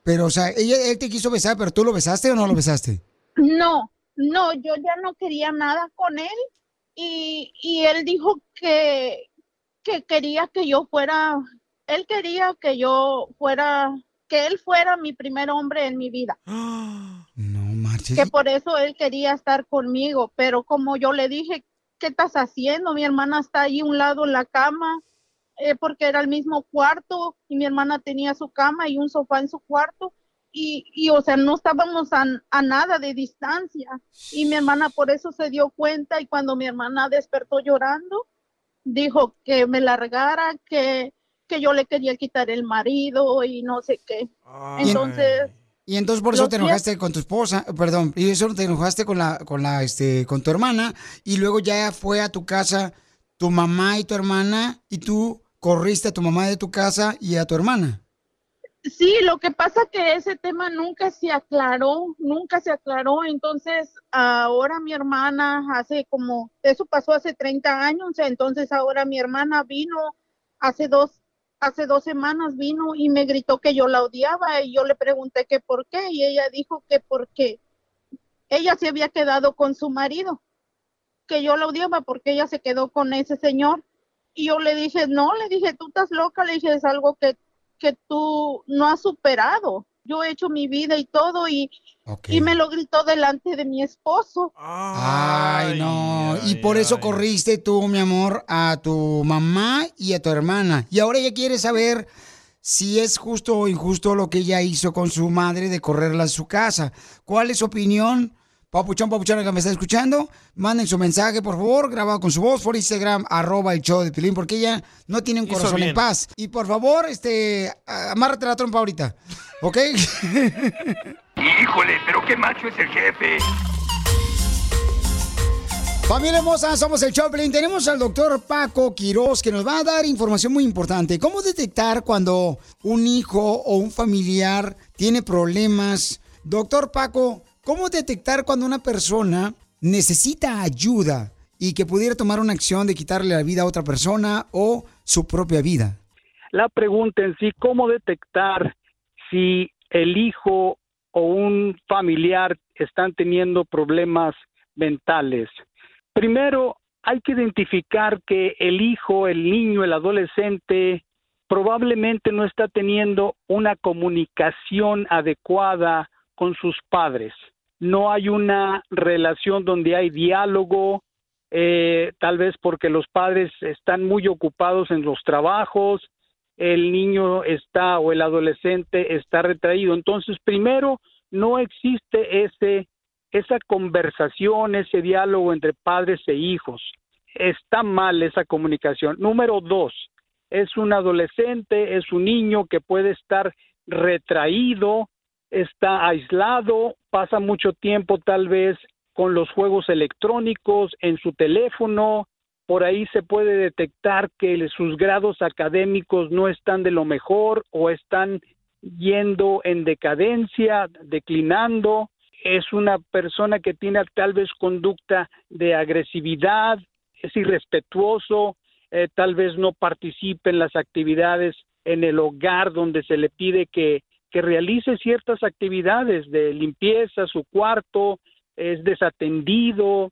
Pero, o sea, ella, él te quiso besar, pero ¿tú lo besaste o no lo besaste? No, no, yo ya no quería nada con él y, y él dijo que, que quería que yo fuera, él quería que yo fuera, que él fuera mi primer hombre en mi vida. No marches. que por eso él quería estar conmigo, pero como yo le dije, ¿qué estás haciendo? Mi hermana está ahí un lado en la cama, eh, porque era el mismo cuarto y mi hermana tenía su cama y un sofá en su cuarto. Y, y o sea, no estábamos a, a nada de distancia. Y mi hermana por eso se dio cuenta y cuando mi hermana despertó llorando, dijo que me largara, que, que yo le quería quitar el marido y no sé qué. Entonces, Y entonces por eso te enojaste con tu esposa, perdón, y eso te enojaste con la, con la, este, con tu hermana, y luego ya fue a tu casa tu mamá y tu hermana, y tú corriste a tu mamá de tu casa y a tu hermana. Sí, lo que pasa que ese tema nunca se aclaró, nunca se aclaró. Entonces, ahora mi hermana hace como, eso pasó hace 30 años, entonces ahora mi hermana vino hace dos, hace dos semanas vino y me gritó que yo la odiaba y yo le pregunté que por qué y ella dijo que porque ella se había quedado con su marido, que yo la odiaba porque ella se quedó con ese señor. Y yo le dije, no, le dije, tú estás loca, le dije, es algo que, que tú no has superado. Yo he hecho mi vida y todo y, y me lo gritó delante de mi esposo. Ay, no. y por eso corriste tú, mi amor, a tu mamá y a tu hermana. Y ahora ella quiere saber si es justo o injusto lo que ella hizo con su madre de correrla a su casa. ¿Cuál es su opinión? Papuchón, papuchona que me está escuchando, manden su mensaje, por favor, grabado con su voz por Instagram, arroba el show de Pilín, porque ella no tiene un Hizo corazón en paz. Y por favor, este, amárrate la trompa ahorita, ¿ok? Híjole, pero qué macho es el jefe. Familia hermosa, somos el Choplin. Tenemos al doctor Paco Quiroz que nos va a dar información muy importante. ¿Cómo detectar cuando un hijo o un familiar tiene problemas? Doctor Paco, ¿cómo detectar cuando una persona necesita ayuda y que pudiera tomar una acción de quitarle la vida a otra persona o su propia vida? La pregunta en sí, ¿cómo detectar si el hijo o un familiar están teniendo problemas mentales? Primero, hay que identificar que el hijo, el niño, el adolescente probablemente no está teniendo una comunicación adecuada con sus padres. No hay una relación donde hay diálogo, eh, tal vez porque los padres están muy ocupados en los trabajos, el niño está o el adolescente está retraído. Entonces, primero, no existe ese esa conversación, ese diálogo entre padres e hijos. Está mal esa comunicación. Número dos, es un adolescente, es un niño que puede estar retraído, está aislado, pasa mucho tiempo tal vez con los juegos electrónicos en su teléfono, por ahí se puede detectar que sus grados académicos no están de lo mejor o están yendo en decadencia, declinando, es una persona que tiene tal vez conducta de agresividad, es irrespetuoso, eh, tal vez no participe en las actividades en el hogar donde se le pide que, que realice ciertas actividades de limpieza, su cuarto, es desatendido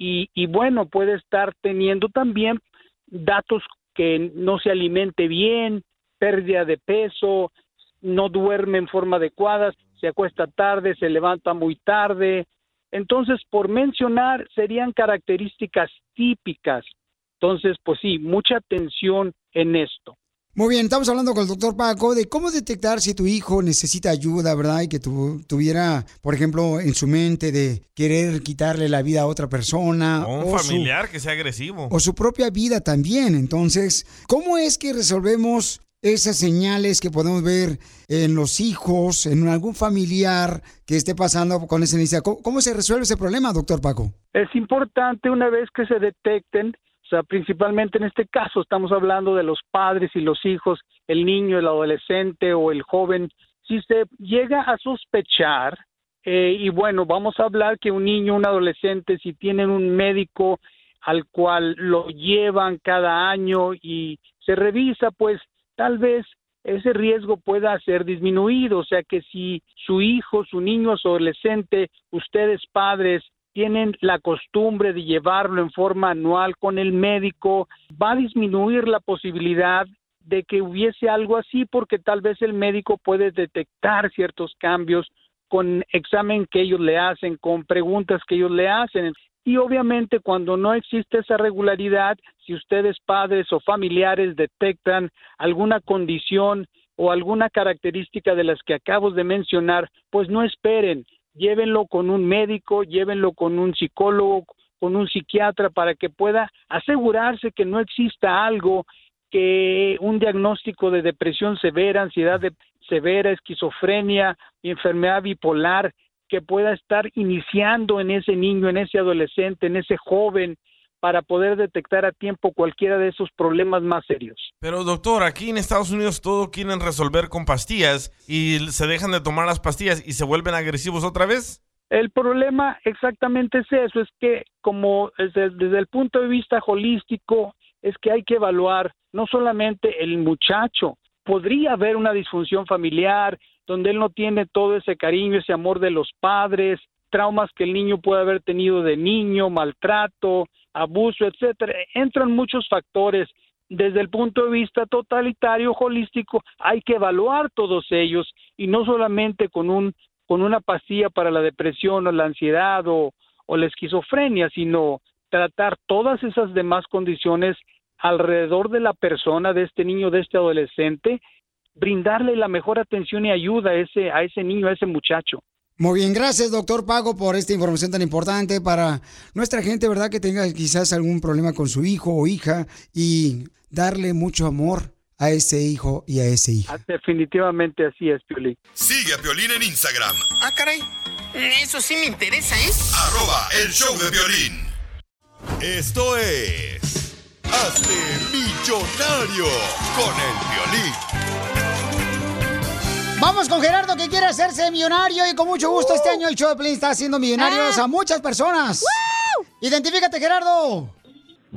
y, bueno, puede estar teniendo también datos que no se alimente bien, pérdida de peso, no duerme en forma adecuada, se acuesta tarde, se levanta muy tarde. Entonces, por mencionar, serían características típicas. Entonces, pues sí, mucha atención en esto. Muy bien, estamos hablando con el doctor Paco de cómo detectar si tu hijo necesita ayuda, ¿verdad? Y que tu- tuviera, por ejemplo, en su mente de querer quitarle la vida a otra persona. O un o su- familiar que sea agresivo. o su propia vida también. Entonces, ¿cómo es que resolvemos esas señales que podemos ver en los hijos, en algún familiar que esté pasando con esa necesidad? ¿Cómo, cómo se resuelve ese problema, doctor Paco? Es importante una vez que se detecten O sea, principalmente en este caso estamos hablando de los padres y los hijos, el niño, el adolescente o el joven. Si se llega a sospechar, eh, y bueno, vamos a hablar que un niño, un adolescente, si tienen un médico al cual lo llevan cada año y se revisa, pues tal vez ese riesgo pueda ser disminuido. O sea que si su hijo, su niño, su adolescente, ustedes padres tienen la costumbre de llevarlo en forma anual con el médico, va a disminuir la posibilidad de que hubiese algo así porque tal vez el médico puede detectar ciertos cambios con examen que ellos le hacen, con preguntas que ellos le hacen. Y obviamente cuando no existe esa regularidad, si ustedes padres o familiares detectan alguna condición o alguna característica de las que acabo de mencionar, pues no esperen, llévenlo con un médico, llévenlo con un psicólogo, con un psiquiatra para que pueda asegurarse que no exista algo que un diagnóstico de depresión severa, ansiedad severa, esquizofrenia, enfermedad bipolar, que pueda estar iniciando en ese niño, en ese adolescente, en ese joven, para poder detectar a tiempo cualquiera de esos problemas más serios. Pero doctor, aquí en Estados Unidos todo quieren resolver con pastillas y se dejan de tomar las pastillas y se vuelven agresivos otra vez. El problema exactamente es eso, es que como desde, desde el punto de vista holístico, es que hay que evaluar no solamente el muchacho, podría haber una disfunción familiar donde él no tiene todo ese cariño, ese amor de los padres, traumas que el niño puede haber tenido de niño, maltrato, abuso, etcétera. Entran muchos factores. Desde el punto de vista totalitario, holístico, hay que evaluar todos ellos y no solamente con un con una pastilla para la depresión o la ansiedad o, la esquizofrenia, sino tratar todas esas demás condiciones alrededor de la persona, de este niño, de este adolescente, brindarle la mejor atención y ayuda a ese, a ese niño, a ese muchacho. Muy bien, gracias doctor Pago por esta información tan importante para nuestra gente, ¿verdad? Que tenga quizás algún problema con su hijo o hija y darle mucho amor a ese hijo y a ese hijo. Ah, Definitivamente así es, Piolín. Sigue a Piolín en Instagram, Ah, caray. Eso sí me interesa, ¿eh? arroba el show de violín. Esto es... Hazte millonario con el violín. Vamos con Gerardo que quiere hacerse millonario y con mucho gusto este año el show de Pelín está haciendo millonarios a muchas personas. Identifícate, Gerardo.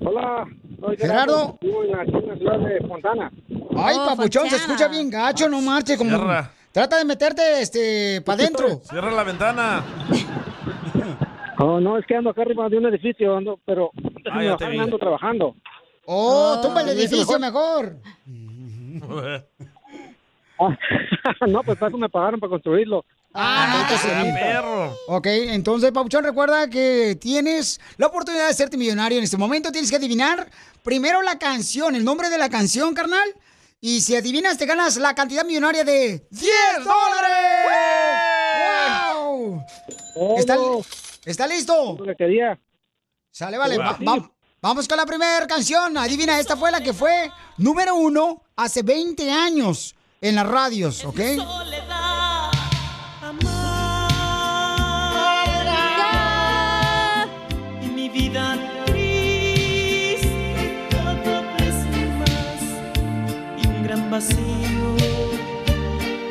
Hola, soy Gerardo. Vivo en la, aquí en la ciudad de Fontana. Ay, Oh, papuchón, se escucha bien gacho, no marche como... Cierra. Trata de meterte, este, para adentro. Cierra la ventana. Oh, no, es que ando acá arriba de un edificio, ando, pero Ah, vi. ando trabajando. Oh, tumba el ¿me dice edificio mejor. Ah, no, pues para eso me pagaron para construirlo. Ah, Ah, perro. Ok, entonces, Papuchón, recuerda que tienes la oportunidad de hacerte millonario en este momento. Tienes que adivinar primero la canción, el nombre de la canción, carnal. Y si adivinas, te ganas la cantidad millonaria de 10 dólares. ¡Wow! ¿Está, ¿Está listo? Lo que quería. Sale, vale. Wow. va- va- vamos con la primera canción. Adivina, esta fue la que fue número uno hace 20 años en las radios, ¿ok? Y mi vida triste cada vez más y un gran vacío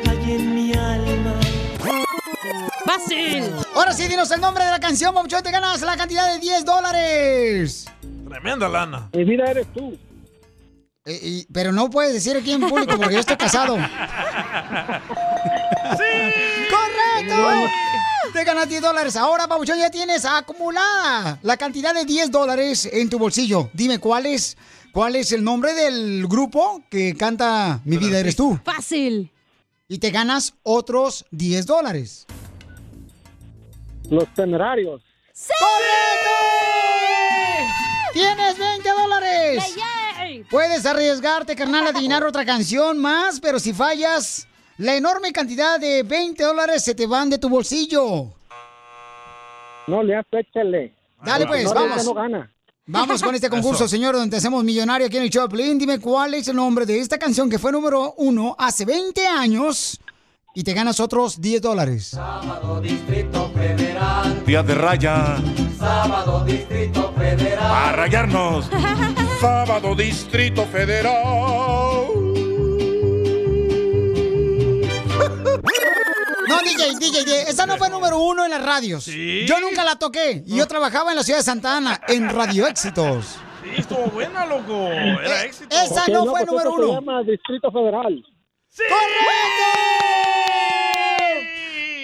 hay en mi alma. ¡Fácil! Ahora sí, dinos el nombre de la canción, Papuchón, te ganas la cantidad de 10 dólares. Tremenda lana. Mi vida eres tú. Eh, pero no puedes decir aquí en público porque yo estoy casado. ¡Correcto! Te ganas 10 dólares. Ahora, Pabuchón, ya tienes acumulada la cantidad de 10 dólares en tu bolsillo. Dime, ¿cuál es, cuál es el nombre del grupo que canta Mi vida eres tú? Fácil. Y te ganas otros 10 dólares. Los temerarios. ¡Correcto! ¡Tienes 20 dólares! Puedes arriesgarte, carnal, a adivinar otra canción más, pero si fallas, la enorme cantidad de 20 dólares se te van de tu bolsillo. No le échale. Dale, pues, no vamos. No gana. Vamos con este concurso, Eso. señor, donde hacemos millonario aquí en el Choplin. Dime cuál es el nombre de esta canción que fue número uno hace 20 años y te ganas otros 10 dólares. Sábado Distrito Federal. Día de raya. Sábado Distrito Federal. A rayarnos. Sábado Distrito Federal. No, DJ, DJ, DJ, esa no fue número uno en las radios. Yo nunca la toqué. Y yo trabajaba en la ciudad de Santa Ana, en Radio Éxitos. Sí, estuvo buena, loco. Era éxito. Eh, esa no fue número Se uno. llama Distrito Federal.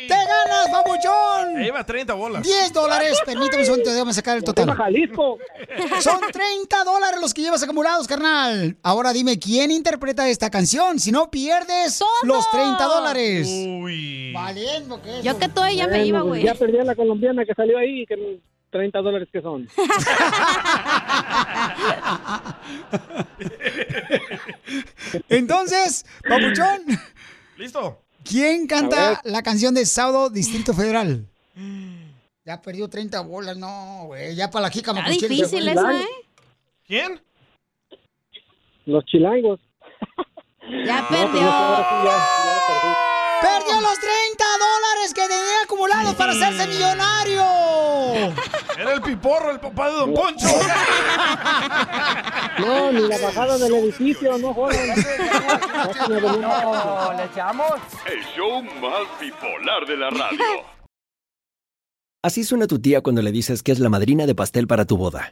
¡Te ganas, papuchón! Ahí va 30 bolas. 10 dólares. Permítame un segundo, déjame sacar el total. Jalisco. Son 30 dólares los que llevas acumulados, carnal. Ahora dime quién interpreta esta canción. Si no, pierdes los 30 dólares. Uy. Valiendo que Yo que todo ya me iba, güey. Ya perdí a la colombiana que salió ahí, que 30 dólares que son. Entonces, papuchón, ¿Listo? ¿Quién canta la canción de Sábado Distrito Federal? Ya perdió 30 bolas, no, güey. Ya para la jícama. Está con chile. difícil esa, ¿eh? ¿Quién? Los chilangos. Ya No, pues, ahora sí, ya- ya perdí. ¡Perdió los 30 dólares que tenía acumulados para hacerse millonario! Era el piporro, el papá de Don Poncho. No, ni la bajada del edificio, no jodan. No, ¿le echamos? El show más bipolar de la radio. Así suena tu tía cuando le dices que es la madrina de pastel para tu boda.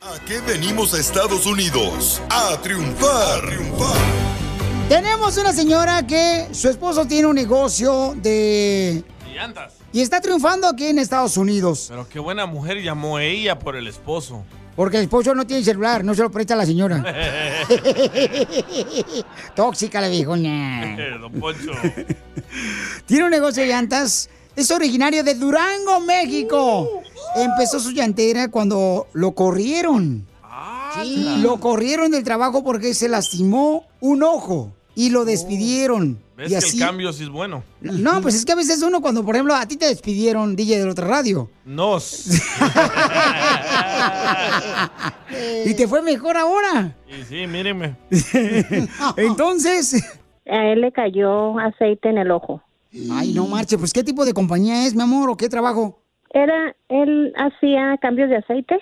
¿A qué venimos a Estados Unidos? A triunfar. triunfar. Tenemos una señora que su esposo tiene un negocio de... Y llantas. Y está triunfando aquí en Estados Unidos. Pero qué buena mujer llamó ella por el esposo. Porque el esposo no tiene celular, no se lo presta a la señora. Tóxica le dijo. "Nah". Don Poncho. Tiene un negocio de llantas. Es originario de Durango, México. Empezó su llantera cuando lo corrieron. Sí, lo corrieron del trabajo porque se lastimó un ojo y lo despidieron. ¿Ves y que así. el cambio sí es bueno? No, pues es que a veces uno cuando, por ejemplo, a ti te despidieron, DJ de la otra radio. Nos. Y te fue mejor ahora. Y sí, mírenme. Entonces. A él le cayó aceite en el ojo. Ay, no marche, pues ¿qué tipo de compañía es, mi amor, o qué trabajo? Era, él hacía cambios de aceite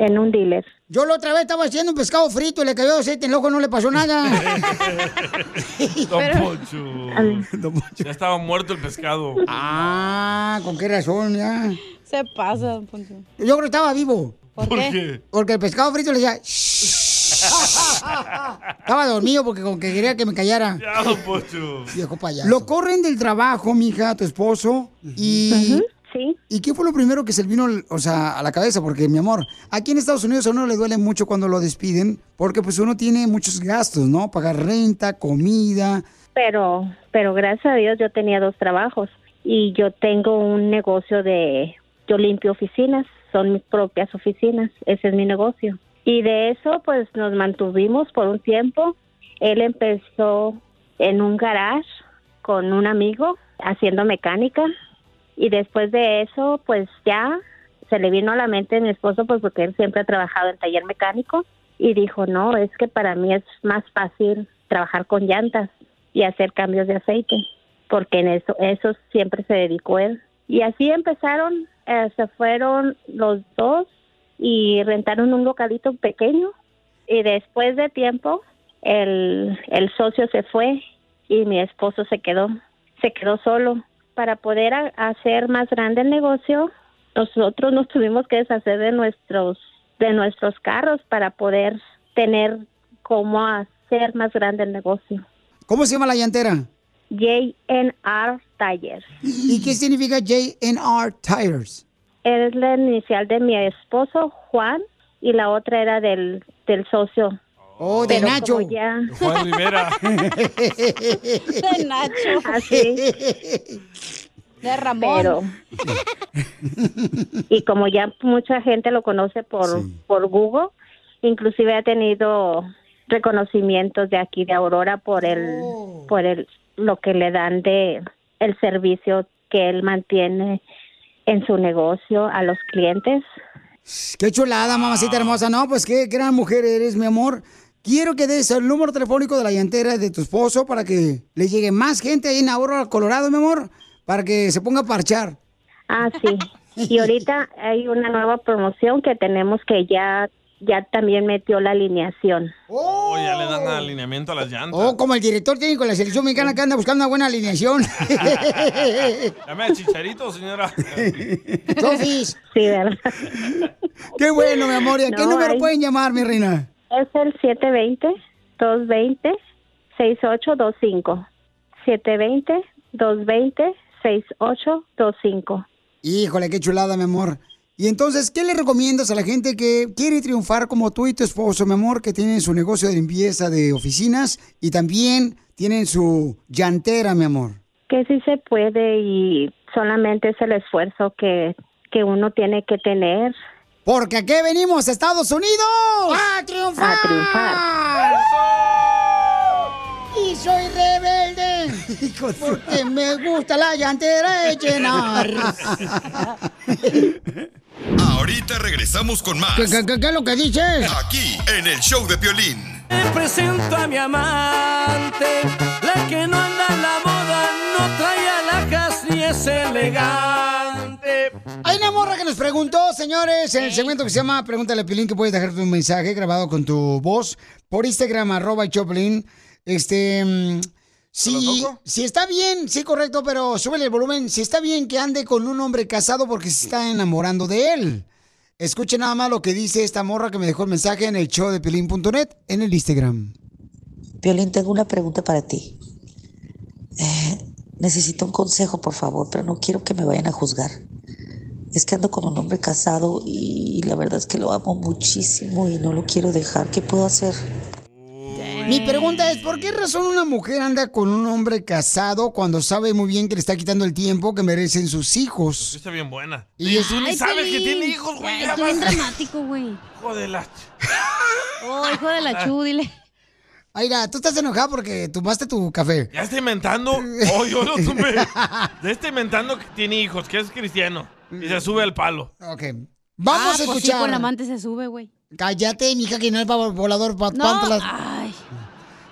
en un dealer. Yo la otra vez estaba haciendo un pescado frito y le cayó aceite en el ojo, no le pasó nada. Don Poncho. Ya estaba muerto el pescado. Ah, ¿con qué razón ya? Se pasa, don Poncho. Yo creo que estaba vivo. ¿Por ¿Por qué? qué? Porque el pescado frito le decía... "Shh". estaba dormido porque como que quería que me callara. Ya. Viejo payaso. Lo corren del trabajo, mija, tu esposo. Y. Sí. ¿Y qué fue lo primero que se le vino, o sea, a la cabeza? Porque, mi amor, aquí en Estados Unidos a uno le duele mucho cuando lo despiden, porque pues uno tiene muchos gastos, ¿no? Pagar renta, comida. Pero, pero gracias a Dios yo tenía dos trabajos y yo tengo un negocio de, yo limpio oficinas, son mis propias oficinas, ese es mi negocio. Y de eso pues nos mantuvimos por un tiempo. Él empezó en un garage con un amigo haciendo mecánica y después de eso pues ya se le vino a la mente a mi esposo pues porque él siempre ha trabajado en taller mecánico y dijo no es que para mí es más fácil trabajar con llantas y hacer cambios de aceite porque en eso eso siempre se dedicó él y así empezaron eh, se fueron los dos y rentaron un localito pequeño y después de tiempo el, el socio se fue y mi esposo se quedó se quedó solo para poder a- hacer más grande el negocio, nosotros nos tuvimos que deshacer de nuestros de nuestros carros para poder tener cómo hacer más grande el negocio. ¿Cómo se llama la llantera? JNR Tires. ¿Y qué significa JNR Tires? Es la inicial de mi esposo Juan y la otra era del, del socio. Oh, de Pero Nacho. ya- Juan Rivera. De Nacho. Así. De Ramón. Pero- y como ya mucha gente lo conoce por, por Google, inclusive ha tenido reconocimientos de aquí de Aurora por el por el lo que le dan de el servicio que él mantiene en su negocio a los clientes. Qué chulada, mamacita hermosa. No, pues qué gran mujer eres, mi amor. Quiero que des el número telefónico de la llantera de tu esposo para que le llegue más gente ahí en Aurora, Colorado, mi amor, para que se ponga a parchar. Ah, sí. Y ahorita hay una nueva promoción que tenemos que ya ya también metió la alineación. Oh, ya le dan alineamiento a las llantas. Oh, como el director técnico de la selección mexicana que anda buscando una buena alineación. Llame a Chicharito, señora. Sofis. Sí, ¿verdad? Qué bueno, mi amor. ¿Y a qué número hay- pueden llamar, mi reina? Es el 720-220-6825. 720-220-6825. Híjole, qué chulada, mi amor. Y entonces, ¿qué le recomiendas a la gente que quiere triunfar como tú y tu esposo, mi amor, que tienen su negocio de limpieza de oficinas y también tienen su llantera, mi amor? Que sí se puede y solamente es el esfuerzo que, que uno tiene que tener. Porque aquí venimos, Estados Unidos. ¡A triunfar! A triunfar. Y soy rebelde. Porque me gusta la llantera de llenar. Ahorita regresamos con más. ¿Qué, qué, qué- qué es lo que dices? Aquí, en el show de Piolín. Te presento a mi amante, la que no anda en la moda, no trae alhajas ni es elegante. Hay una morra que nos preguntó, señores, en el segmento que se llama Pregúntale a Pilín, que puedes dejar tu mensaje grabado con tu voz por Instagram, arroba Choplin. Este, mm, si, si está bien, sí, correcto, pero súbele el volumen. Si está bien que ande con un hombre casado porque se está enamorando de él. Escuche nada más lo que dice esta morra que me dejó el mensaje en el show de Pilín.net en el Instagram. Violín, tengo una pregunta para ti. Eh, necesito un consejo, por favor, pero no quiero que me vayan a juzgar. Es que ando con un hombre casado y la verdad es que lo amo muchísimo y no lo quiero dejar. ¿Qué puedo hacer? Mi pregunta es, ¿por qué razón una mujer anda con un hombre casado cuando sabe muy bien que le está quitando el tiempo que merecen sus hijos? Está bien buena. Y Y es- tú ni Ay, sabes que tiene hijos, güey. Bien dramático, güey. Hijo de la... Oh, hijo de la chu, dile. Aira, tú estás enojada porque tomaste tu café. Ya está inventando. Oh, yo lo tumbé. Ya está inventando que tiene hijos, que es cristiano. Y se sube al palo. Ok. Vamos Ah, a pues sí, escuchar. con la amante se sube, güey. Cállate, mija, que no es volador pa- No, ay.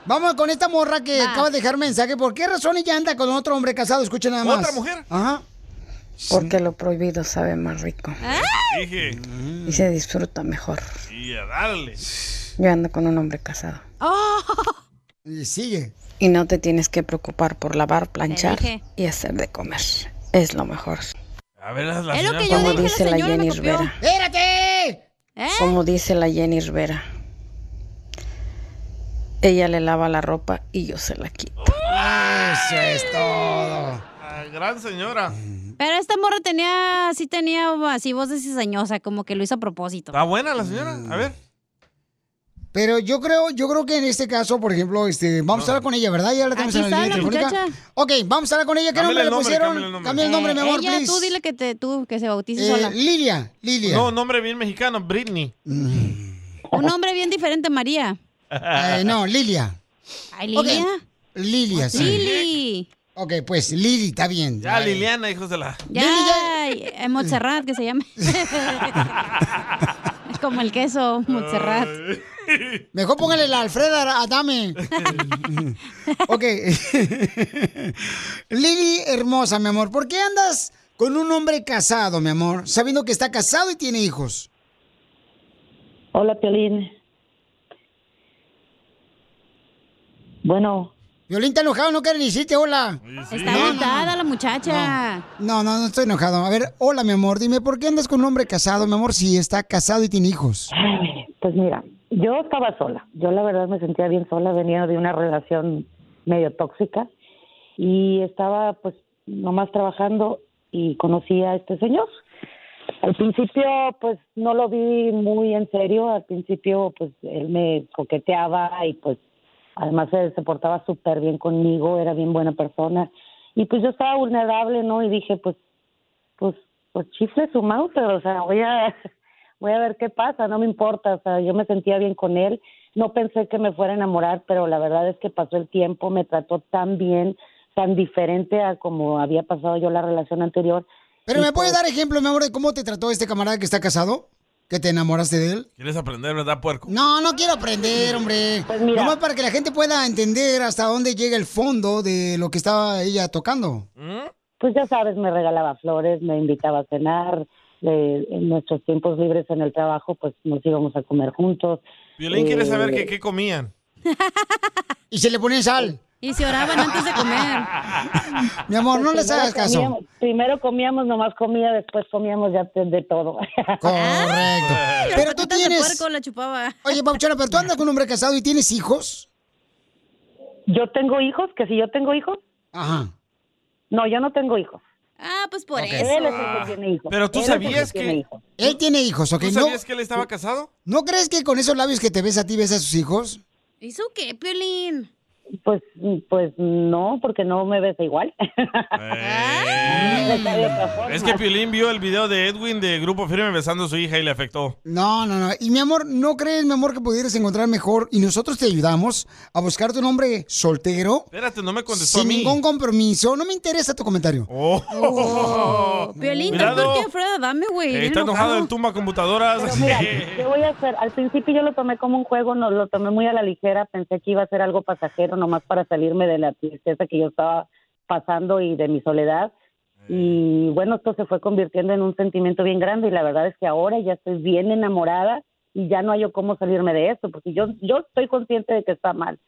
Vamos con esta morra que Va. acaba de dejar mensaje. ¿Por qué razón ella anda con otro hombre casado? Escuchen nada más. ¿Otra mujer? Ajá. Porque lo prohibido sabe más rico Dije. y se disfruta mejor. Y a darle. Yo ando con un hombre casado. Y sigue. Y no te tienes que preocupar por lavar, planchar y hacer de comer. Es lo mejor. A ver, la Es lo que yo Como dije, la dice la me Jenny. Rivera. ¡Espérate! ¿Eh? Como dice la Jenny Rivera. Ella le lava la ropa y yo se la quito. Eso es todo. Gran señora. Pero esta morra tenía, sí tenía así voz de cizañosa, como que lo hizo a propósito. ¿Está buena la señora? A ver. Pero yo creo, yo creo que en este caso, por ejemplo, este, vamos a hablar con ella, ¿verdad? Ya la tenemos Aquí en la está línea la telefónica. muchacha. Ok, vamos a hablar con ella. ¿Qué Cámbiale nombre el le nombre, pusieron? cámbiale el nombre. Cambia el nombre, mi amor, Ella, please. tú dile que te, tú, que se bautice Eh, sola. Lilia, Lilia. No, nombre bien mexicano, Britney. Un nombre bien diferente, María. Eh, no, Lilia. Ay, Ok. Lilia. Lilia, sí. Lili. Ok, pues Lili, está bien. Ya, Liliana, hijos de la... Ya, eh, Montserrat, que se llame. es como el queso, Montserrat. Mejor póngale la Alfreda Adame. ok. Lili, hermosa, mi amor, ¿por qué andas con un hombre casado, mi amor? Sabiendo que está casado y tiene hijos. Hola, Piolín. Bueno, Violín está enojado, no quiere ni decirte hola. Está agotada la muchacha. No, no, no estoy enojado. A ver, hola, mi amor, dime, ¿por qué andas con un hombre casado, mi amor, si está casado y tiene hijos? Pues mira, yo estaba sola. Yo la verdad me sentía bien sola, venía de una relación medio tóxica y estaba pues nomás trabajando y conocí a este señor. Al principio pues no lo vi muy en serio, al principio pues él me coqueteaba y pues además él se portaba súper bien conmigo, era bien buena persona y pues yo estaba vulnerable, ¿no? Y dije pues pues pues chifle su mouse, o sea, voy a voy a ver qué pasa, no me importa, o sea, yo me sentía bien con él, no pensé que me fuera a enamorar, pero la verdad es que pasó el tiempo, me trató tan bien, tan diferente a como había pasado yo la relación anterior. Pero ¿me puedes pues, dar ejemplo, mi amor, de cómo te trató este camarada que está casado? ¿Que te enamoraste de él? ¿Quieres aprender, verdad, puerco? No, no quiero aprender, hombre. Pues mira. Nomás para que la gente pueda entender hasta dónde llega el fondo de lo que estaba ella tocando. Pues ya sabes, me regalaba flores, me invitaba a cenar, eh, en nuestros tiempos libres en el trabajo, pues nos íbamos a comer juntos. Violín quiere saber Eh, que, qué comían. Y se le pone sal. Y se oraban antes de comer. Mi amor, no les hagas caso. comíamos- primero comíamos nomás comida, después comíamos ya de, de todo. Correcto. Las Pero tú de tienes... puerco la chupaba. Oye, Pauchona, pero tú andas con un hombre casado y tienes hijos. Yo tengo hijos, que si yo tengo hijos. Ajá. No, yo no tengo hijos. Ah, pues por Él eso. es el que tiene hijos. Pero tú Él es el sabías que-. Él tiene hijos, ¿ok? ¿Tú ¿No, sabías que él estaba casado? ¿No crees que con esos labios que te ves a ti ves a sus hijos? ¿Hizo qué, Piolín? Pues, pues no, porque no me igual. Besa otra forma. Es que Piolín vio el video de Edwin de Grupo Firme besando a su hija y le afectó. No, no, no. Y mi amor, ¿no crees, mi amor, que pudieras encontrar mejor y nosotros te ayudamos a buscarte un hombre soltero? Espérate, no me contestó Sin a mí. ningún compromiso. No me interesa tu comentario. Oh. Piolín, Cuidado. peor que Alfredo, dame, güey. Eh, está enojado enojado. el tumba computadoras. Pero mira, ¿qué voy a hacer? Al principio yo lo tomé como un juego, no lo tomé muy a la ligera, pensé que iba a ser algo pasajero, nomás para salirme de la tristeza que yo estaba pasando y de mi soledad. Y bueno, esto se fue convirtiendo en un sentimiento bien grande y la verdad es que ahora ya estoy bien enamorada y ya no hay cómo salirme de esto, porque yo, yo estoy consciente de que está mal.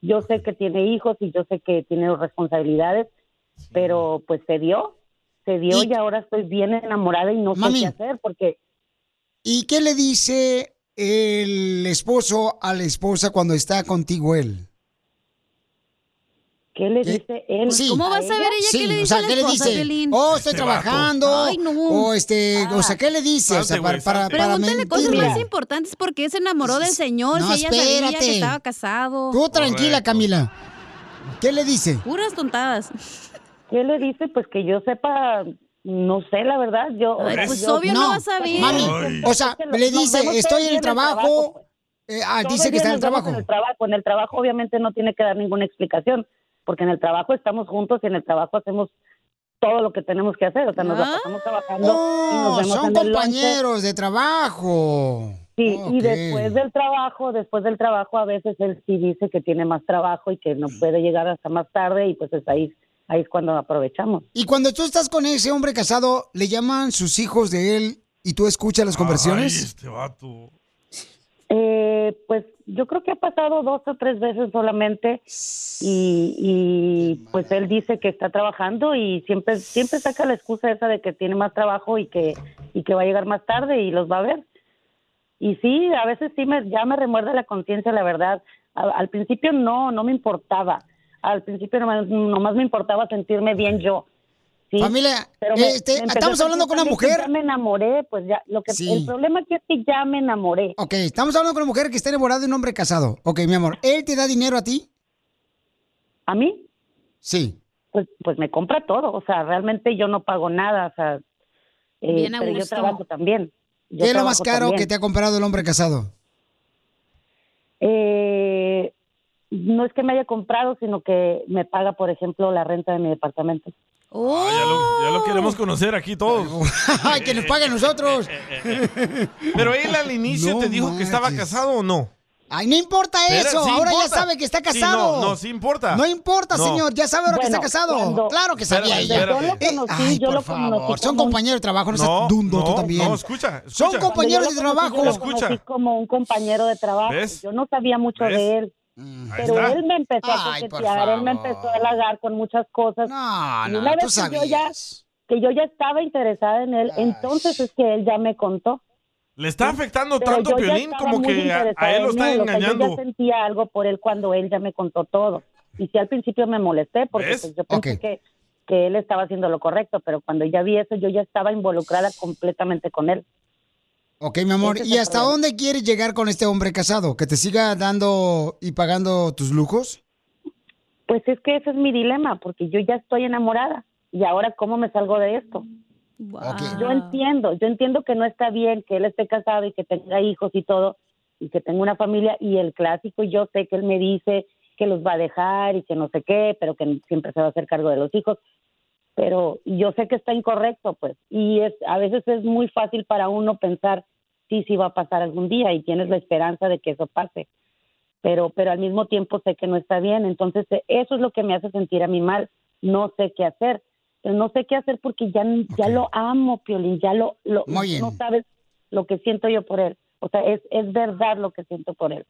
Yo sé que tiene hijos y yo sé que tiene responsabilidades, pero pues se dio, se dio y, ahora estoy bien enamorada y no Mami. sé qué hacer porque ¿Y qué le dice el esposo a la esposa cuando está contigo él? ¿Qué le dice él? Sí. ¿Cómo vas a ver ella Sí, qué le o dice sea, a la ¿qué le esposa, dice? Piolín? Oh, estoy Este trabajando. Ay, no. O este, o sea, ¿qué le dice? O sea, para, para, para Pregúntale cosas mentirle. más importantes porque se enamoró del señor, No, si ella sabía que estaba casado. Tú tranquila, Camila. ¿Qué le dice? Puras tontadas. ¿Qué le dice? Pues que yo sepa, no sé, la verdad. Yo, pues yo- obvio no, vas a ver. Mami, Ay. o sea, Es que lo- le dice, estoy en el trabajo. trabajo, pues. Eh, ah, todo dice que está en el trabajo. En el trabajo, en el trabajo obviamente no tiene que dar ninguna explicación, porque en el trabajo estamos juntos y en el trabajo hacemos todo lo que tenemos que hacer, o sea, nos la Ah. pasamos trabajando y nos vemos son en el lonche. compañeros de trabajo. Sí, y después del trabajo, después del trabajo a veces él sí dice que tiene más trabajo y que no puede llegar hasta más tarde y pues es ahí, ahí es cuando aprovechamos. Y cuando tú estás con ese hombre casado, ¿le llaman sus hijos de él y tú escuchas las Ay, conversiones? este vato. Eh, pues yo creo que ha pasado dos o tres veces solamente y, y, pues él dice que está trabajando y siempre siempre saca la excusa esa de que tiene más trabajo y que y que va a llegar más tarde y los va a ver. Y sí, a veces sí me ya me remuerde la conciencia, la verdad. Al, principio no, no me importaba. Al principio nomás, nomás me importaba sentirme bien yo. Sí, Familia, pero me- este, me estamos a hablando con una mujer. Ya me enamoré, pues ya lo que Sí. el problema aquí es que ya me enamoré. Ok, estamos hablando con una mujer que está enamorada de un hombre casado. Ok, mi amor, ¿él te da dinero a ti? ¿A mí? Sí. Pues, pues me compra todo, o sea, realmente yo no pago nada, o sea, eh, Bien a pero yo trabajo también. Yo ¿Qué es lo más caro también. que te ha comprado el hombre casado? Eh, no es que me haya comprado, sino que me paga, por ejemplo, la renta de mi departamento. Oh, Ya lo, ya lo queremos conocer aquí todos. ¡Ay, que nos paguen nosotros! Pero él al inicio No te dijo que estaba casado o no. ¡Ay, no importa eso! sí ahora ya sabe que está Sí, casado. no, no, sí importa. No importa, No. señor. Ya sabe ahora que está casado. cuando- claro que sabía ella. Yo lo conocí, ay, yo por lo conocí. Son como compañeros de trabajo, no, No, seas dundo no, tú también. no, escucha, Son compañeros de trabajo. yo lo conocí Escucha. como un compañero de trabajo. ¿Ves? Yo no sabía mucho ¿Ves? de él. Pero él me empezó Ay, a coquetear, él me empezó a halagar con muchas cosas. No, y no, una tú vez que yo, ya, que yo ya estaba interesada en él, entonces es que él ya me contó. Le está afectando Pero tanto Piolín como que a, él lo está engañando. yo ya sentía algo por él cuando él ya me contó todo. Y sí, al principio me molesté porque pues, yo pensé que, que él estaba haciendo lo correcto, pero cuando ya vi eso, yo ya estaba involucrada completamente con él. Ok, mi amor. ¿Y hasta problema. dónde quieres llegar con este hombre casado? ¿Que te siga dando y pagando tus lujos? Pues es que ese es mi dilema, porque yo ya estoy enamorada. Y ahora, ¿cómo me salgo de esto? Yo entiendo, yo entiendo que no está bien que él esté casado y que tenga hijos y todo, y que tenga una familia, y el clásico, yo sé que él me dice que los va a dejar y que no sé qué, pero que siempre se va a hacer cargo de los hijos, pero yo sé que está incorrecto, pues, y es a veces es muy fácil para uno pensar, sí, sí va a pasar algún día, y tienes la esperanza de que eso pase, pero, pero al mismo tiempo sé que no está bien, entonces eh, eso es lo que me hace sentir a mí mal, no sé qué hacer, pero no sé qué hacer porque ya, ya lo amo, Piolín, ya lo, lo no sabes lo que siento yo por él, o sea, es, es verdad lo que siento por él.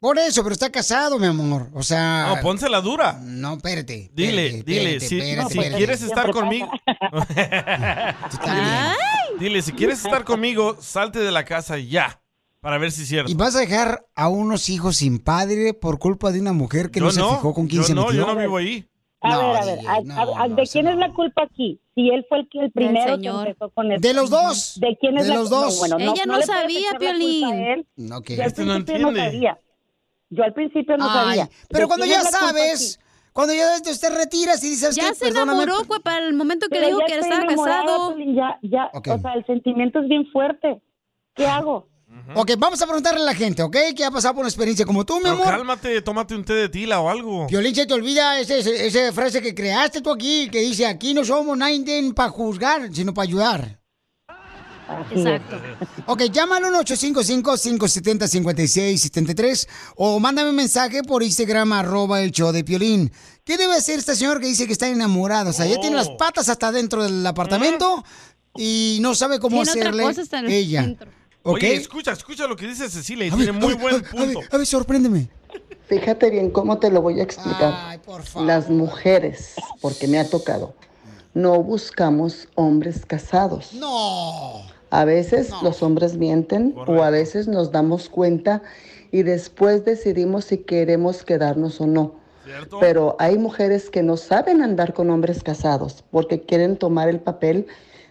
Por eso, pero está casado, mi amor. O sea. No, pónsela dura. No, espérate. Dile, espérate, dile, espérate, si, espérate, si espérate. quieres estar conmigo. Dile, si quieres estar conmigo, salte de la casa ya. Para ver si es cierto. ¿Y vas a dejar a unos hijos sin padre por culpa de una mujer que Yo no, se fijó con quién yo se no, metió? yo no vivo ahí. A No, ver, a ver, a- a- no, a- ¿de quién es la culpa aquí? Si él fue el, que- el primero que empezó con esto. De los dos. ¿De quién es De la los dos. bueno, Ella no sabía, Piolín. él. No, que Yo al Este no principio no entiende. sabía. Yo al principio no Ay, sabía. pero ¿De cuando ya sabes, cuando ya te, te retiras y dices Ya que se perdóname. enamoró, pues, para el momento que Pero dijo que estaba casado. Ya, ya, o sea, el sentimiento es bien fuerte. ¿Qué hago? Ok, vamos a preguntarle a la gente, ¿ok? Que ha pasado por una experiencia como tú, mi Pero amor. cálmate, tómate un té de tila o algo. Violín, se te olvida ese- ese- esa frase que creaste tú aquí, que dice, aquí no somos nadie para juzgar, sino para ayudar. Exacto. Ok, llámalo al 855-570-5673 o mándame un mensaje por Instagram, arroba el show de Piolín. ¿Qué debe hacer esta señora que dice que está enamorada? O sea, ya tiene las patas hasta dentro del apartamento y no sabe cómo Tiene otra hacerle cosa hasta el ella. centro. ¿Ok? Oye, escucha, escucha lo que dice Cecilia y A tiene a muy ver, buen a ver, a ver, punto. A ver, sorpréndeme. Fíjate bien cómo te lo voy a explicar. Ay, por favor. Las mujeres, porque me ha tocado, no buscamos hombres casados. No. A veces los hombres mienten o a veces nos damos cuenta y después decidimos si queremos quedarnos o no. Pero hay mujeres que no saben andar con hombres casados porque quieren tomar el papel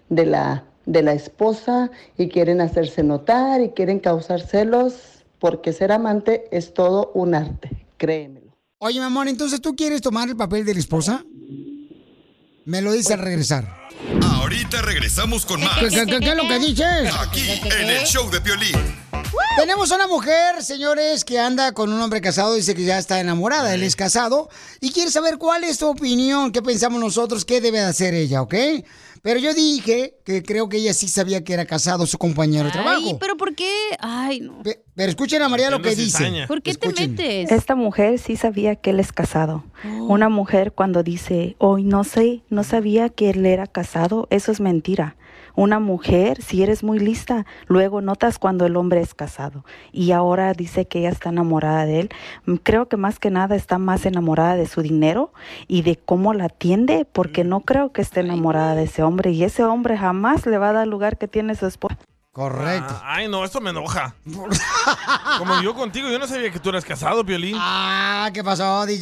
de la, de la esposa y quieren hacerse notar y quieren causar celos porque ser amante es todo un arte, créemelo. Oye, mi amor, entonces tú quieres tomar el papel de la esposa? Me lo dice al regresar. Ahorita regresamos con más. ¿Qué, qué- qué- qué es lo que dices? Aquí en el show de Piolín. Tenemos una mujer, señores, que anda con un hombre casado, dice que ya está enamorada, él es casado, y quiere saber cuál es tu opinión, qué pensamos nosotros, qué debe de hacer ella, ¿ok? Pero yo dije que creo que ella sí sabía que era casado su compañero de trabajo. Ay, pero ¿por qué? Ay, no. Pe- Pero escuchen a María lo que dice. ¿Por qué te Escuchen. metes? Esta mujer sí sabía que él es casado. Una mujer cuando dice, hoy no sé, no sabía que él era casado, eso es mentira. Una mujer, si eres muy lista, luego notas cuando el hombre es casado. Y ahora dice que ella está enamorada de él. Mm, Creo que más que nada está más enamorada de su dinero y de cómo la atiende, porque no creo que esté enamorada de ese hombre. Y ese hombre jamás le va a dar el lugar que tiene su esposa. Correcto. Ah, ay, no, esto me enoja. Como yo contigo, yo no sabía que tú eras casado, Piolín. Ah, ¿qué pasó, DJ?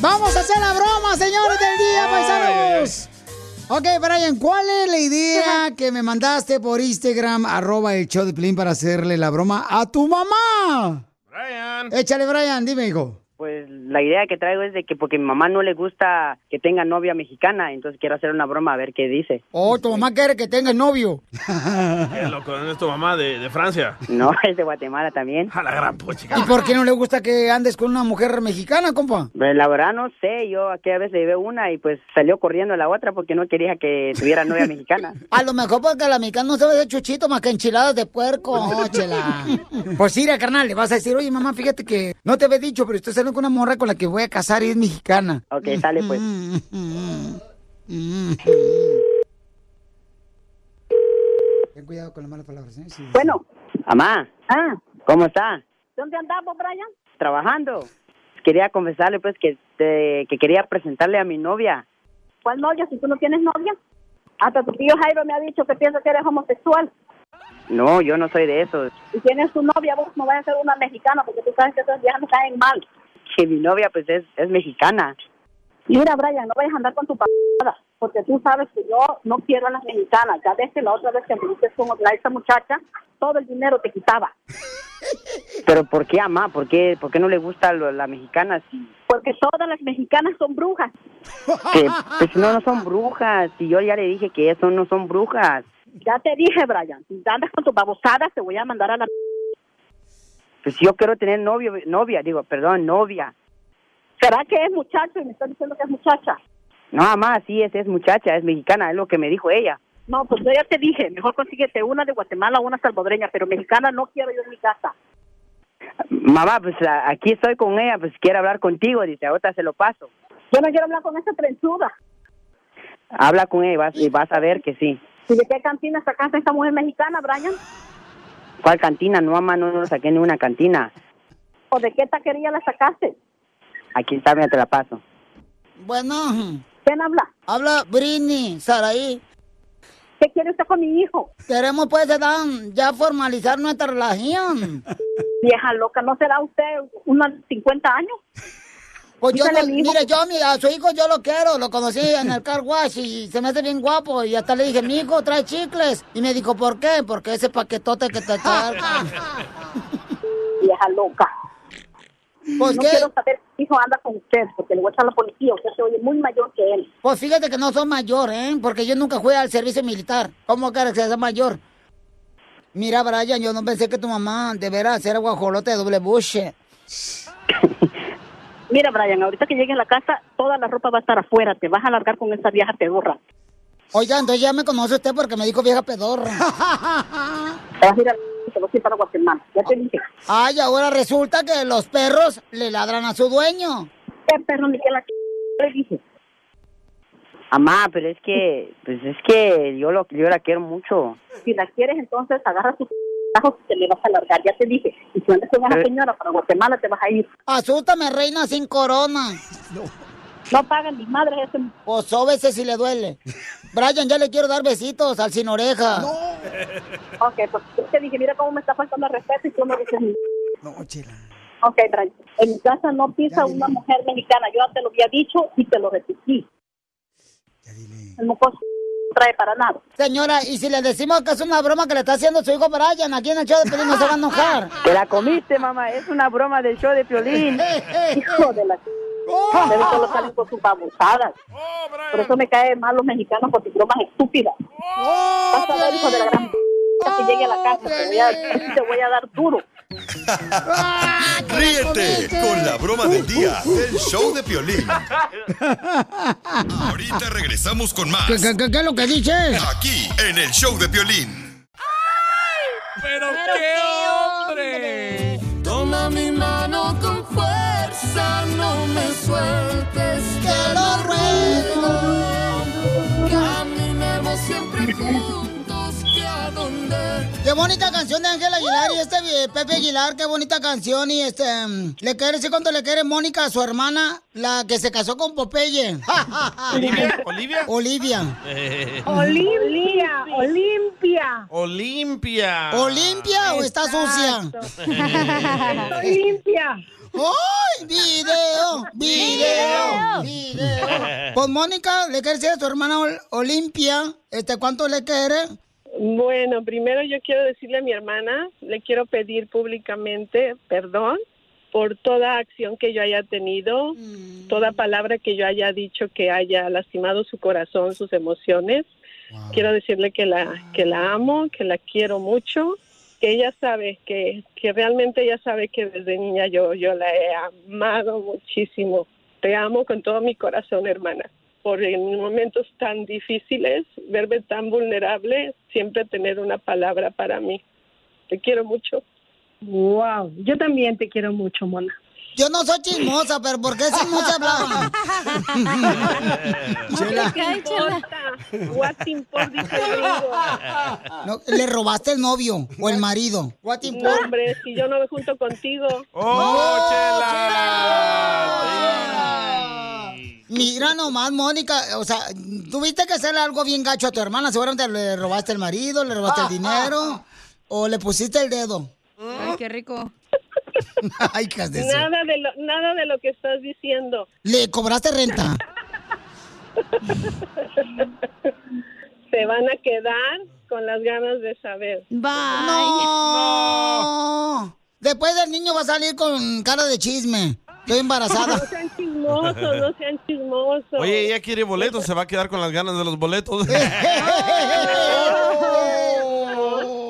Vamos a hacer la broma, señores del día, paisanos. Ok, Brian, ¿cuál es la idea que me mandaste por Instagram, arroba el show de para hacerle la broma a tu mamá? Brian. Échale, Brian, dime, hijo. Pues la idea que traigo es de que porque mi mamá no le gusta que tenga novia mexicana, entonces quiero hacer una broma a ver qué dice. Oh, tu mamá quiere que tenga novio. Qué loco, ¿no es tu mamá de, de Francia? No, es de Guatemala también. A la gran puchica. ¿Y por qué no le gusta que andes con una mujer mexicana, compa? Pues la verdad no sé, yo aquella vez le llevé una y pues salió corriendo la otra porque no quería que tuviera novia mexicana. A lo mejor porque la mexicana no sabe de chuchito más que enchiladas de puerco, oh, chela. Pues sí, carnal, le vas a decir, oye, mamá, fíjate que no te había dicho, pero estoy saliendo con una morra con la que voy a casar y es mexicana. Ok, sale pues. Ten cuidado con las malas palabras, ¿eh? Sí. Bueno. Mamá. Ah. ¿Cómo está? ¿Dónde andamos, Brian? Trabajando. Quería confesarle pues que, te- que quería presentarle a mi novia. ¿Cuál novia si tú no tienes novia? Hasta tu tío Jairo me ha dicho que piensa que eres homosexual. No, yo no soy de esos. Y tienes tu novia, vos no vayas a ser una mexicana porque tú sabes que esas viejas me caen mal. Que mi novia pues es, es mexicana. Mira, Brian, no vayas a andar con tu p***, porque tú sabes que yo no quiero a las mexicanas. Ya ves que la otra vez que me dices con otra- esa muchacha, todo el dinero te quitaba. Pero ¿por qué, mamá? ¿Por qué, por qué no le gusta lo- la mexicana? Si, Porque todas las mexicanas son brujas. que, pues no, no son brujas. Y yo ya le dije que eso no son brujas. Ya te dije, Brian, si andas con tus babosadas, te voy a mandar a la... Pues yo quiero tener novio, novia, digo, perdón, novia. ¿Será que es muchacho y me estás diciendo que es muchacha? No, mamá, sí, es, es muchacha, es mexicana, es lo que me dijo ella. No, pues yo ya te dije, mejor consíguete una de Guatemala o una salvadoreña, pero mexicana no quiero yo en mi casa. Mamá, pues a- aquí estoy con ella, pues quiere hablar contigo, dice, ahorita se lo paso. Yo no quiero hablar con esa trenzuda. Habla con ella y vas, y vas a ver que sí. ¿Y de qué cantina sacaste esta mujer mexicana, Brian? ¿Cuál cantina? No, mamá, no, no saqué ni una cantina. ¿O de qué taquería la sacaste? Aquí está, mira, te la paso. Bueno. ¿Quién habla? Habla Britney, Saraí. ¿Qué quiere usted con mi hijo? Queremos pues ya, ya formalizar nuestra relación. Vieja loca, ¿no será usted unos 50 años? Pues yo, no- mire, yo a, mi- a su hijo yo lo quiero, lo conocí en el car wash y se me hace bien guapo y hasta le dije, mi hijo trae chicles y me dijo, ¿por qué? Porque ese paquetote que te carga. Vieja loca. Pues no qué? quiero saber si hijo anda con usted, porque le voy a echar a la policía. Usted se oye muy mayor que él. Pues fíjate que no soy mayor, ¿eh? Porque yo nunca fui al servicio militar. ¿Cómo quieres que sea mayor? Mira, Brian, yo no pensé que tu mamá de veras era guajolote de doble buche. Mira, Brian, ahorita que llegue a la casa, toda la ropa va a estar afuera. Te vas a largar con esa vieja pedorra. Oiga, entonces ya me conoce usted porque me dijo vieja pedorra. Te vas a ir a y te vas a ir para Guatemala. Ya te dije. Ay, ahora resulta que los perros le ladran a su dueño. ¿Qué perro ni qué la le dije? Mamá, pero es que, pues es que yo lo, yo la quiero mucho. Si la quieres, entonces agarra tus te le vas a largar. Ya te dije. Y si andas con esa Eh. señora para Guatemala, te vas a ir. Asústame, reina sin corona. No pagan mis madres ese... Pues sóbese si le duele. Brian, ya le quiero dar besitos al sin oreja. Ok, pues yo te dije, mira cómo me está faltando el respeto y tú me dices... No, chela. Ok, Brian. En mi casa no pisa una mujer mexicana. Yo ya te lo había dicho y te lo repetí. El mocoso trae para nada. Señora, y si le decimos que es una broma que le está haciendo su hijo Brian, aquí en el show de Piolín no se va a enojar. Te la comiste, mamá. Es una broma del show de Piolín. Hijo de la... Debe solo salen con sus babosadas. Por eso me caen mal los mexicanos por tus bromas estúpidas. Vas a ver, hijo de la gran... que llegue a la casa, te voy a, te voy a dar duro. Ríete con la broma del día del show de Piolín. Ahorita regresamos con más. ¿Qué, qué, qué- qué es lo que dices? Aquí en el show de Piolín. ¡Pero, qué hombre! Qué bonita canción de Ángel Aguilar y este eh, Pepe Aguilar, qué bonita canción. Y este, mm, le quiere decir cuánto le quiere Mónica a su hermana, la que se casó con Popeye. ¿Olivia? ¿Olivia? Olivia. Olimpia, Olimpia. Olimpia. ¿Olimpia o está sucia? Estoy limpia. ¡Ay! ¡Video! ¡Video! ¡Video! Pues Mónica, le quiere decir a su hermana Ol- Olimpia, este, ¿cuánto le quiere? Bueno, primero yo quiero decirle a mi hermana, le quiero pedir públicamente perdón por toda acción que yo haya tenido, toda palabra que yo haya dicho que haya lastimado su corazón, sus emociones. Quiero decirle que la que la amo, que la quiero mucho, que ella sabe que que realmente ella sabe que desde niña yo yo la he amado muchísimo. Te amo con todo mi corazón, hermana por en momentos tan difíciles, verme tan vulnerable, siempre tener una palabra para mí. Te quiero mucho. Wow, yo también te quiero mucho, Mona. Yo no soy chismosa, pero ¿por qué si no se hablaba? Chela. What gringo. No, le robaste el novio o el marido. What No, hombre, si yo no me junto contigo. ¡Oh, Mira nomás, Mónica, o sea, tuviste que hacerle algo bien gacho a tu hermana. Seguramente le robaste el marido, le robaste el dinero o le pusiste el dedo. Ay, qué rico. Ay, de eso. Nada de lo, nada de lo que estás diciendo. ¿Le cobraste renta? Se van a quedar con las ganas de saber. No. Después del niño va a salir con cara de chisme. Estoy embarazada. No sean chismosos, no sean chismosos. Oye, ella quiere boletos, se va a quedar con las ganas de los boletos.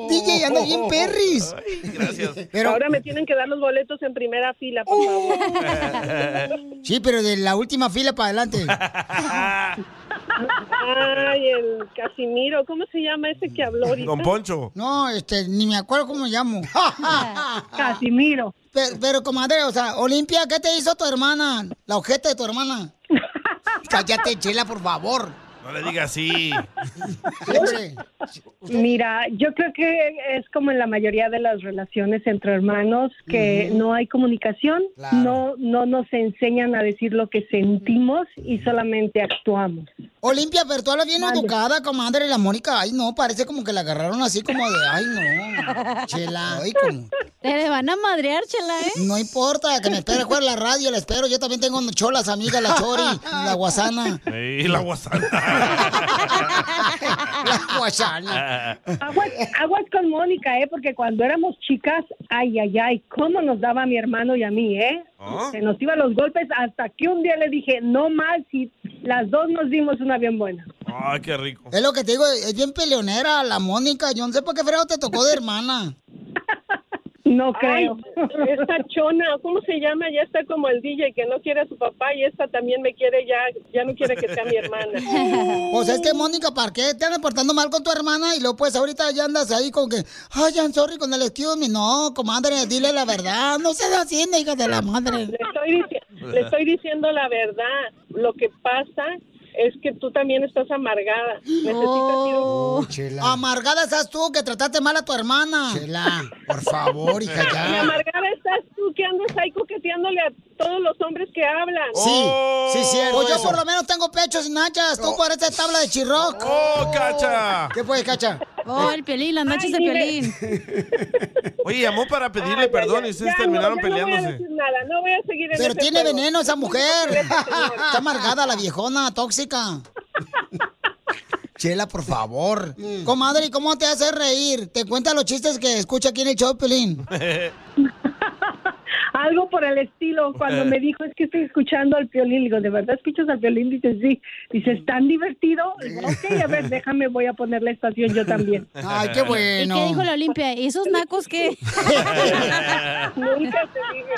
DJ, anda bien perris. Gracias. Pero ahora me tienen que dar los boletos en primera fila, por favor. Sí, pero de la última fila para adelante. Ay, el Casimiro, ¿cómo se llama ese que habló ahorita? Don Poncho. No, este, ni me acuerdo cómo me llamo. Casimiro. Pero, pero, comadre, o sea, Olimpia, ¿qué te hizo tu hermana? La ojete de tu hermana. Cállate, Chela, por favor. No le diga así. Mira, yo creo que es como en la mayoría de las relaciones entre hermanos que no hay comunicación, no no nos enseñan a decir lo que sentimos y solamente actuamos. Olimpia, pero tú hablas bien educada, comadre. La Mónica, ay, no, parece como que la agarraron así como de, ay, no. Chela, ay, como. Te le van a madrear, chela, ¿eh? No importa, que me espere jugar la radio, la espero. Yo también tengo cholas, amigas, la Chori, la Guasana. Y la guasana. La Guasana. Aguas, aguas con Mónica, ¿eh? Porque cuando éramos chicas, ay, ay, ay, cómo nos daba a mi hermano y a mí, ¿eh? ¿Ah? Se nos iban los golpes hasta que un día le dije, no más, y las dos nos dimos una bien buena. Ay, qué rico. Es lo que te digo, es bien peleonera la Mónica. Yo no sé por qué fregado te tocó de hermana. No creo. esta chona, ¿cómo se llama? Ya está como el DJ que no quiere a su papá y esta también me quiere ya, ya no quiere que sea mi hermana. Pues es que, Mónica, ¿para qué te andas portando mal con tu hermana? Y luego, pues, ahorita ya andas ahí con que, ay, I'm sorry con el excuse me. No, comadre, dile la verdad. No seas así, hija de la madre. Le estoy, le estoy diciendo la verdad. Lo que pasa es que tú también estás amargada. Necesitas Oh, ir un- Amargada estás tú que trataste mal a tu hermana. Chela, por favor, hija, Y ya. amargada estás tú que andas ahí coqueteándole a todos los hombres que hablan. Sí, sí, cierto. Pues yo eso. por lo menos tengo pechos y nachas. Tú pareces tabla de chirroc. ¡Oh, cacha! ¿Qué fue, cacha? Oh, el piolín, las nachas de piolín. Oye, llamó para pedirle Ay, perdón ya, y ustedes ya, terminaron no, ya No voy a peleándose. decir nada, no voy a seguir en Pero ese tiene juego. veneno esa mujer. Está amargada la viejona, tóxica. Chela, por favor. Comadre, ¿y cómo te hace reír? Te cuenta los chistes que escucha aquí en el show, Pelín. Algo por el estilo, cuando me dijo es que estoy escuchando al violín, digo, ¿de verdad escuchas al violín? Dice, sí. Dice, ¿es tan divertido? Digo, ok, a ver, déjame, voy a poner la estación yo también. Ay, qué bueno. ¿Y qué dijo la Olimpia? ¿Y esos nacos qué? Nunca te dije.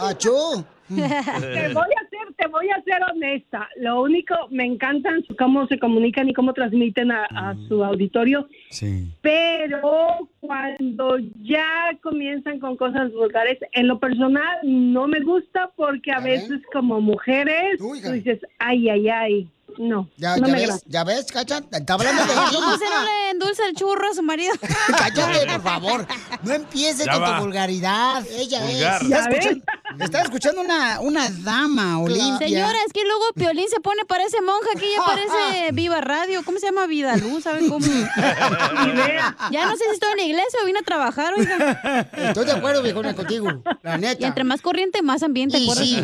Te voy a ser, te voy a ser honesta. Lo único, me encantan cómo se comunican y cómo transmiten a, a su auditorio. Sí. Pero cuando ya comienzan con cosas vulgares, en lo personal no me gusta porque a veces como mujeres tú dices, ay, ay, ay, no, Ya, no ya ves, ya ves, cacha, está hablando de ¿Cómo se no le endulza el churro a su marido? Cállate, por favor. No empieces Ya con va. tu vulgaridad. Ella Vulgar. es. ¿Ya Está ves? Está escuchando una, una dama, Olimpia. Señora, es que luego Piolín se pone, parece monja, aquí ya parece Viva Radio. ¿Cómo se llama? Vida Luz, ¿saben cómo? ya no sé si estoy en la iglesia o vine a trabajar, oiga. Estoy de acuerdo, viejona, contigo. La neta. Y entre más corriente, más ambiente, Y sí.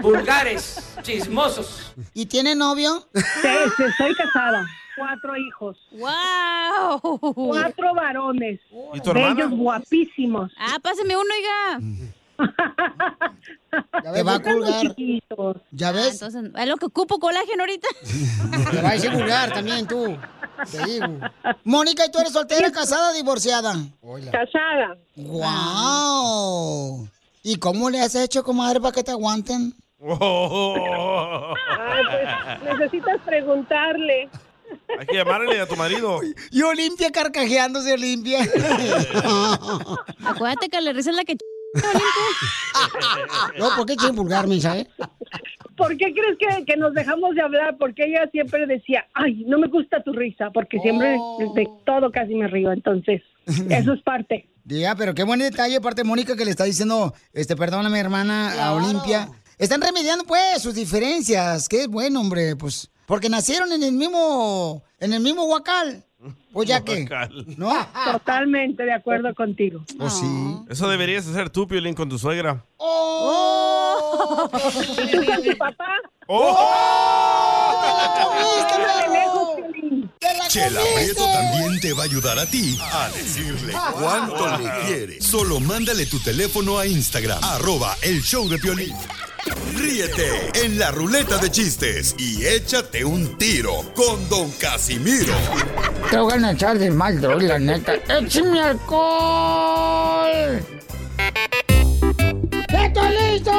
Vulgares, chismosos. ¿Y tiene novio? Sí, sí, estoy casada. Cuatro hijos. ¡Wow! Cuatro varones. ¿Y tu hermana? Bellos, guapísimos. Ah, páseme uno, oiga. Te va a colgar. ¿Ya ves? Ah, entonces, es lo que ocupo colágeno ahorita. Te va a decir vulgar también tú. Te digo. Mónica, ¿y tú eres soltera, casada o divorciada? Casada. ¡Wow! ¿Y cómo le has hecho, comadre, para que te aguanten? Ay, pues necesitas preguntarle. Hay que llamarle a tu marido. Y Olimpia carcajeándose, Olimpia. Acuérdate que le risa la que... no, ¿por qué quieren vulgar? ¿Por qué crees que, que nos dejamos de hablar? Porque ella siempre decía, ay, no me gusta tu risa, porque siempre Oh. de todo casi me río. Entonces, eso es parte. Ya, pero qué buen detalle, aparte Mónica, que le está diciendo, este, perdóname, hermana, a Olimpia. Están remediando, pues, sus diferencias. Qué bueno, hombre, pues. Porque nacieron en el mismo, en el mismo huacal. Pues ya que, ¿no? Totalmente de acuerdo contigo. Pues sí. Eso deberías hacer tú, Piolín, con tu suegra. ¡Oh! ¿Y tú con tu papá? ¡Oh! ¡Te lejos, Piolín! Chela Prieto también te va a ayudar a ti a decirle cuánto le quieres. Solo mándale tu teléfono a Instagram, arroba el show de Piolín. Ríete en la ruleta de chistes y échate un tiro con Don Casimiro. Te voy a echar de mal, droga, la neta. ¡Échame alcohol! ¡Estoy listo!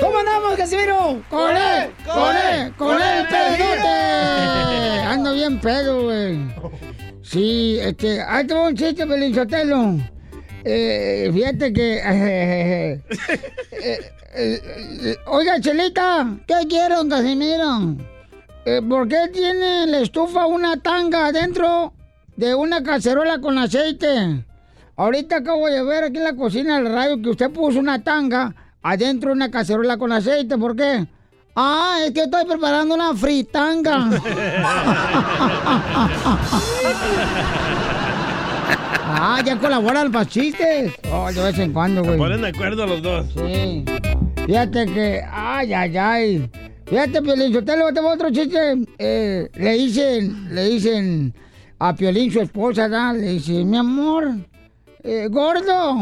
¿Cómo andamos, Casimiro? ¡Con él! ¡Con él! ¡Con él, pedote! Ando bien pedo, güey. Sí, este... Ahí te un chiste, Belinchotelo. Eh, fíjate que... eh, eh, oiga, Chelita, ¿qué quiere, don Casimiro? ¿Por qué tiene la estufa una tanga adentro de una cacerola con aceite? Ahorita acabo de ver aquí en la cocina del radio que usted puso una tanga adentro de una cacerola con aceite. ¿Por qué? Ah, es que estoy preparando una fritanga. ah, ya colaboran para chistes. Oh, de vez en cuando, güey. Ponen de acuerdo los dos. Sí. Fíjate que, ay, ay, ay. Fíjate, Piolín, Sotelo, te voy a otro chiste. Eh, le dicen, le dicen a Piolín, su esposa, le dice, mi amor, eh, gordo,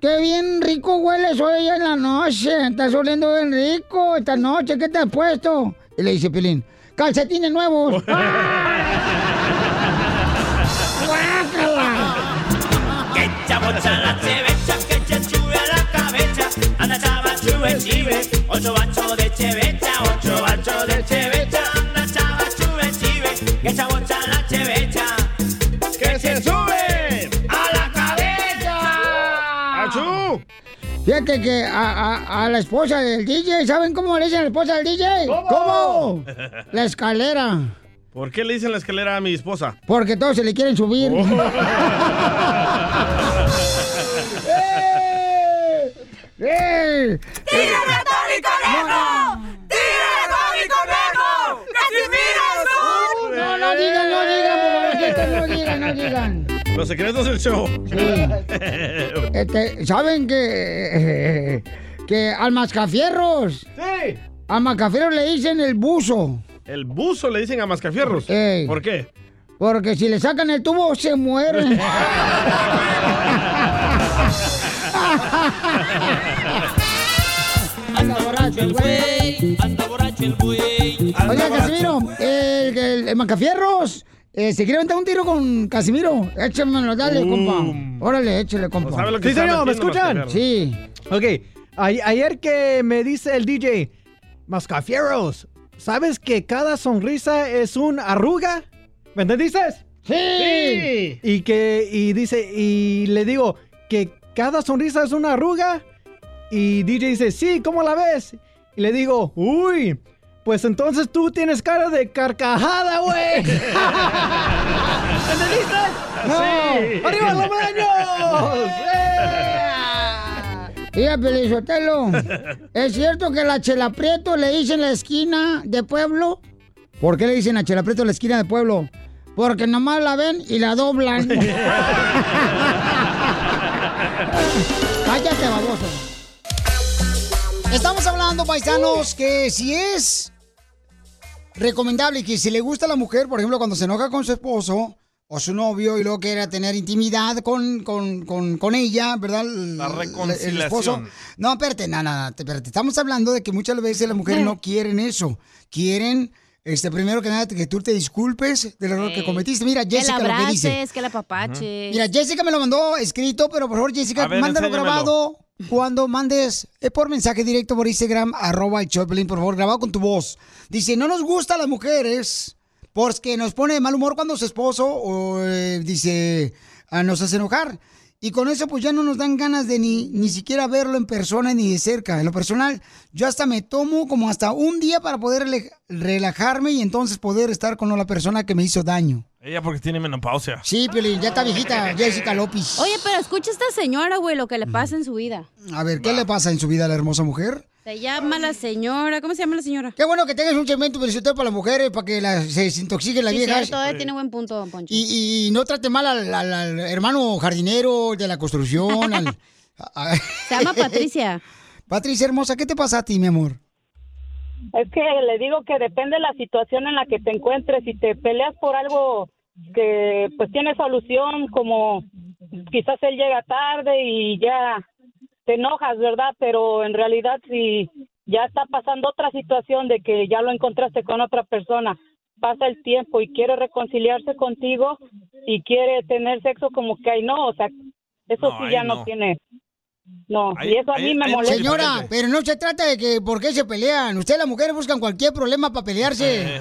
qué bien rico hueles hoy en la noche. Estás oliendo bien rico esta noche. ¿Qué te has puesto? Y le dice Piolín, calcetines nuevos. Que chive. Ocho bachos de chevecha, ocho bachos de chevecha. Anda chava, chube, chive. Que chabocha la chevecha. Que se sube a la cabeza. ¡Achú! Fíjate que a, a- a la esposa del DJ, ¿saben cómo le dicen a la esposa del DJ? ¿Cómo? La escalera. ¿Por qué le dicen la escalera a mi esposa? Porque todos se le quieren subir. Oh. ¡Eh! ¡Tira ratón y conejo! ¡Tira ratón y conejo! ¡Casimiro. No, no digan, no digan, no digan, no digan. Los secretos del show. Este, ¿saben que, que al mascafierros? Sí. Al mascafierros le dicen el buzo. El buzo le dicen a Mascafierros. Ey. ¿Por qué? Porque si le sacan el tubo, se muere. Anda borracho el güey, anda borracho el güey. Oiga, Casimiro, el, el, el Mancafierros, eh, ¿se quiere aventar un tiro con Casimiro? Échamelo, dale, compa. Órale, échale, compa. sabe lo que Sí, señor, ¿me escuchan? Sí. Ok, a- ayer que me dice el DJ, Mascafieros, ¿sabes que cada sonrisa es un arruga? ¿Me entendiste? Sí. Y que, y dice, y le digo que cada sonrisa es una arruga. Y DJ dice, sí, ¿cómo la ves? Y le digo, uy, pues entonces tú tienes cara de carcajada, güey. ¿Entendiste? Sí. ¡Arriba los baños! Mira, Pelizotelo, ¿es cierto que la Chela Prieto le dicen la esquina de pueblo? ¿Por qué le dicen a Chela Prieto la esquina de pueblo? Porque nomás la ven y la doblan. Cállate, baboso. Estamos hablando, paisanos, que si es recomendable que si le gusta a la mujer, por ejemplo, cuando se enoja con su esposo o su novio y luego quiere tener intimidad con, con, con, con ella, ¿verdad? La reconciliación. El esposo. No, espérate, no, no, no, espérate. Estamos hablando de que muchas veces las mujeres no quieren eso. Quieren, este, primero que nada, que tú te disculpes del error que cometiste. Mira, Que Jessica la lo que dice. abraces, que la papaches. Mira, Jessica me lo mandó escrito, pero por favor, Jessica, ver, mándalo enséñamelo. grabado cuando mandes eh, por mensaje directo por Instagram, arroba el Choplin, por favor, grabado con tu voz. Dice, no nos gusta a las mujeres porque nos pone de mal humor cuando su esposo o, eh, dice, ah, nos hace enojar. Y con eso pues ya no nos dan ganas de ni, ni siquiera verlo en persona ni de cerca. En lo personal, yo hasta me tomo como hasta un día para poder relajarme y entonces poder estar con la persona que me hizo daño. Ella porque tiene menopausia. Sí, Piolín, ya está viejita Jessica López. Oye, pero escucha a esta señora, güey, lo que le pasa en su vida. A ver, ¿qué le pasa en su vida a la hermosa mujer? Se llama la señora. ¿Cómo se llama la señora? Qué bueno que tengas un segmento felicitado para las mujeres, para que la- se desintoxiquen las Sí, viejas. cierto, eh, tiene buen punto, don Poncho. Y, y no trate mal al, al- al hermano jardinero de la construcción. al- a- a- Se llama Patricia. Patricia hermosa, ¿qué te pasa a ti, mi amor? Es que le digo que depende de la situación en la que te encuentres. Si te peleas por algo que pues tiene solución, como quizás él llega tarde y ya te enojas, ¿verdad? Pero en realidad si ya está pasando otra situación de que ya lo encontraste con otra persona, pasa el tiempo y quiere reconciliarse contigo y quiere tener sexo como que ay no, o sea, eso No, sí ya no. no, tiene. No, Ahí- y eso a mí ahí- me molesta. Señora, pero no se trata de que por qué se pelean. Ustedes las mujeres buscan cualquier problema para pelearse.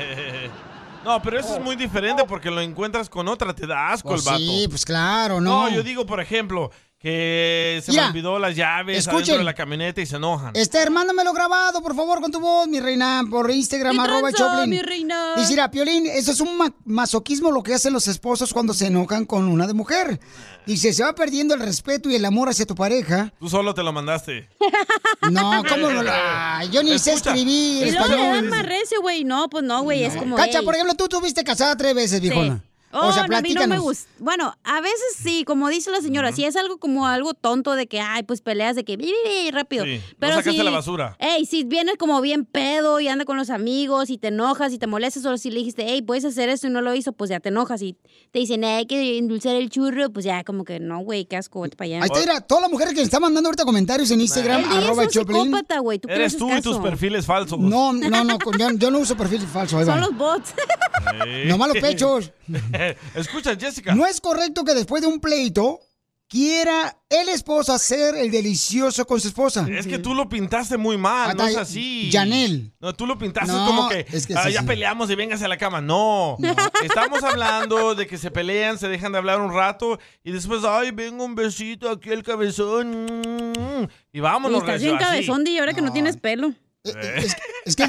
No, pero eso es muy diferente porque lo encuentras con otra, te da asco Pues el vato. sí, pues claro, ¿no? No, yo digo, por ejemplo, que se Mira, me olvidó las llaves escuchen. adentro de la camioneta y se enojan. Esther, mándamelo grabado, por favor, con tu voz, mi reina, por Instagram, ¿Qué arroba Choplin. mi reina? Dice, mira, Piolín, eso es un ma- masoquismo lo que hacen los esposos cuando se enojan con una de mujer. Dice, se va perdiendo el respeto y el amor hacia tu pareja. Tú solo te lo mandaste. No, ¿cómo no? Ay, yo ni sé escribir Y luego le dan más recio, güey. No, pues no, güey, es como. Cacha, ey. por ejemplo, tú tuviste casada tres veces, viejona. Sí. Oh, o sea, no, a mí no me gusta. Bueno, a veces sí, como dice la señora, si es algo como algo tonto de que, ay, pues peleas de que bi, rápido. Sí, no Pero sacaste si, la basura. Ey, si vienes como bien pedo y anda con los amigos y te enojas y te molestas, o si le dijiste, hey, puedes hacer esto y no lo hizo, pues ya te enojas y te dicen, hay que endulzar el churro, pues ya como que no, güey, qué asco, vete para allá. Ahí está, mira, todas las mujeres que están mandando ahorita comentarios en Instagram, DJ arroba es un Choplin. ¿tú Eres tú y tus perfiles falsos. No, no, no, yo, yo no uso perfil falso. ahí va. Son los bots. Sí. Nomás los pechos. Escucha, Jessica. No es correcto que después de un pleito quiera el esposo hacer el delicioso con su esposa. Es que tú lo pintaste muy mal, no es así. Yanel. No, tú lo pintaste No, como que, es que "Ah, ya peleamos y véngase a la cama. No. Estamos hablando de que se pelean, se dejan de hablar un rato y después, ay, vengo un besito aquí al cabezón. mm, Y Y vámonos, estás recio, bien cabezón, di, ahora que no tienes pelo. Es que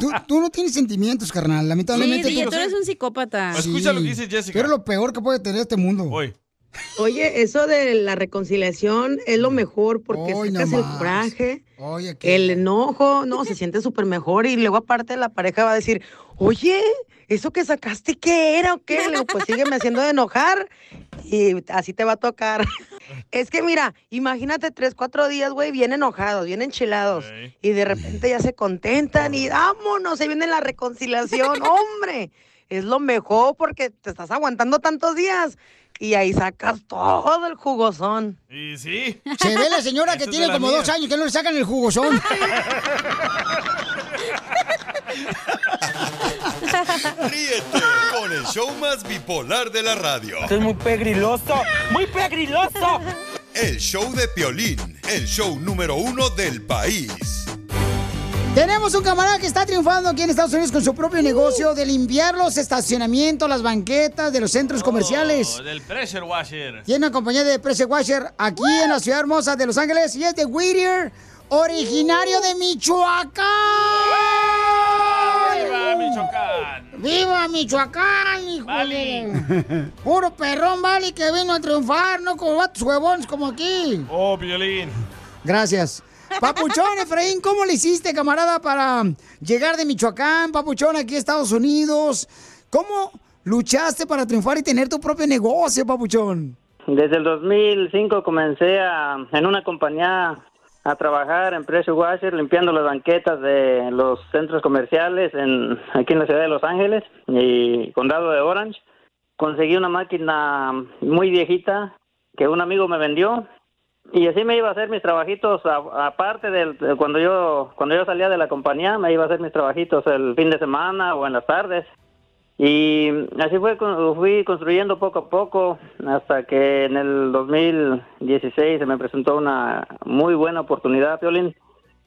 tú, tú no tienes sentimientos, carnal. Lamentablemente. Sí, di, tú eres un psicópata. Escucha lo que dice Jessica. Pero lo peor que puede tener este mundo. Oye, eso de la reconciliación es lo mejor porque Hoy sacas el coraje, Oye, el enojo, no, se siente súper mejor y luego aparte la pareja va a decir, oye, ¿eso que sacaste qué era o qué? Le digo, pues sígueme haciendo de enojar y así te va a tocar. Es que mira, imagínate tres, cuatro días, güey, bien enojados, bien enchilados. Y de repente ya se contentan y vámonos, se viene la reconciliación. ¡Hombre! Es lo mejor porque te estás aguantando tantos días. Y ahí sacas todo el jugosón. Y sí. Se ve la señora que tiene como mía. dos años que no le sacan el jugosón. Ríete con el show más bipolar de la radio. Esto es muy pegriloso, muy pegriloso. El show de Piolín, el show número uno del país. Tenemos un camarada que está triunfando aquí en Estados Unidos con su propio negocio de limpiar los estacionamientos, las banquetas de los centros comerciales. Oh, del pressure washer. Tiene una compañía de Pressure Washer aquí en la ciudad hermosa de Los Ángeles y es de Whittier, originario de Michoacán. ¡Viva Michoacán! ¡Viva Michoacán, híjole! Puro perrón, vale, que vino a triunfar, no como vatos huevones como aquí. Oh, violín. Gracias. Papuchón, Efraín, ¿cómo le hiciste, camarada, para llegar de Michoacán, Papuchón, aquí a Estados Unidos? ¿Cómo luchaste para triunfar y tener tu propio negocio, Papuchón? Desde el 2005 comencé a, en una compañía a trabajar en Pressure Washer, limpiando las banquetas de los centros comerciales en, aquí en la ciudad de Los Ángeles y condado de Orange. Conseguí una máquina muy viejita que un amigo me vendió y así me iba a hacer mis trabajitos aparte del de cuando yo cuando yo salía de la compañía me iba a hacer mis trabajitos el fin de semana o en las tardes y así fue fui construyendo poco a poco hasta que en el 2016 se me presentó una muy buena oportunidad Piolín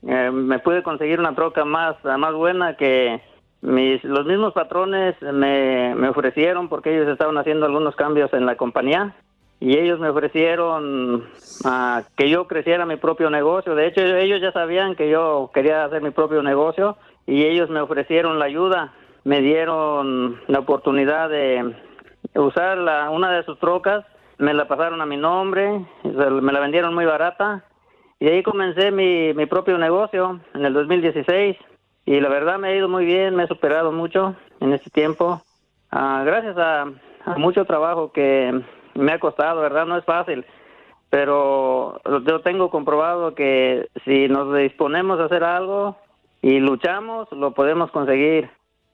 Eh, me pude conseguir una troca más más buena que mis los mismos patrones me, me ofrecieron porque ellos estaban haciendo algunos cambios en la compañía y ellos me ofrecieron ah, que yo creciera mi propio negocio. De hecho, ellos ya sabían que yo quería hacer mi propio negocio y ellos me ofrecieron la ayuda. Me dieron la oportunidad de usar la, una de sus trocas, me la pasaron a mi nombre, me la vendieron muy barata y ahí comencé mi, mi propio negocio en el 2016 y la verdad me ha ido muy bien, me he superado mucho en este tiempo. Ah, gracias a, a mucho trabajo que me ha costado, ¿verdad? No es fácil, pero yo tengo comprobado que si nos disponemos a hacer algo y luchamos, lo podemos conseguir.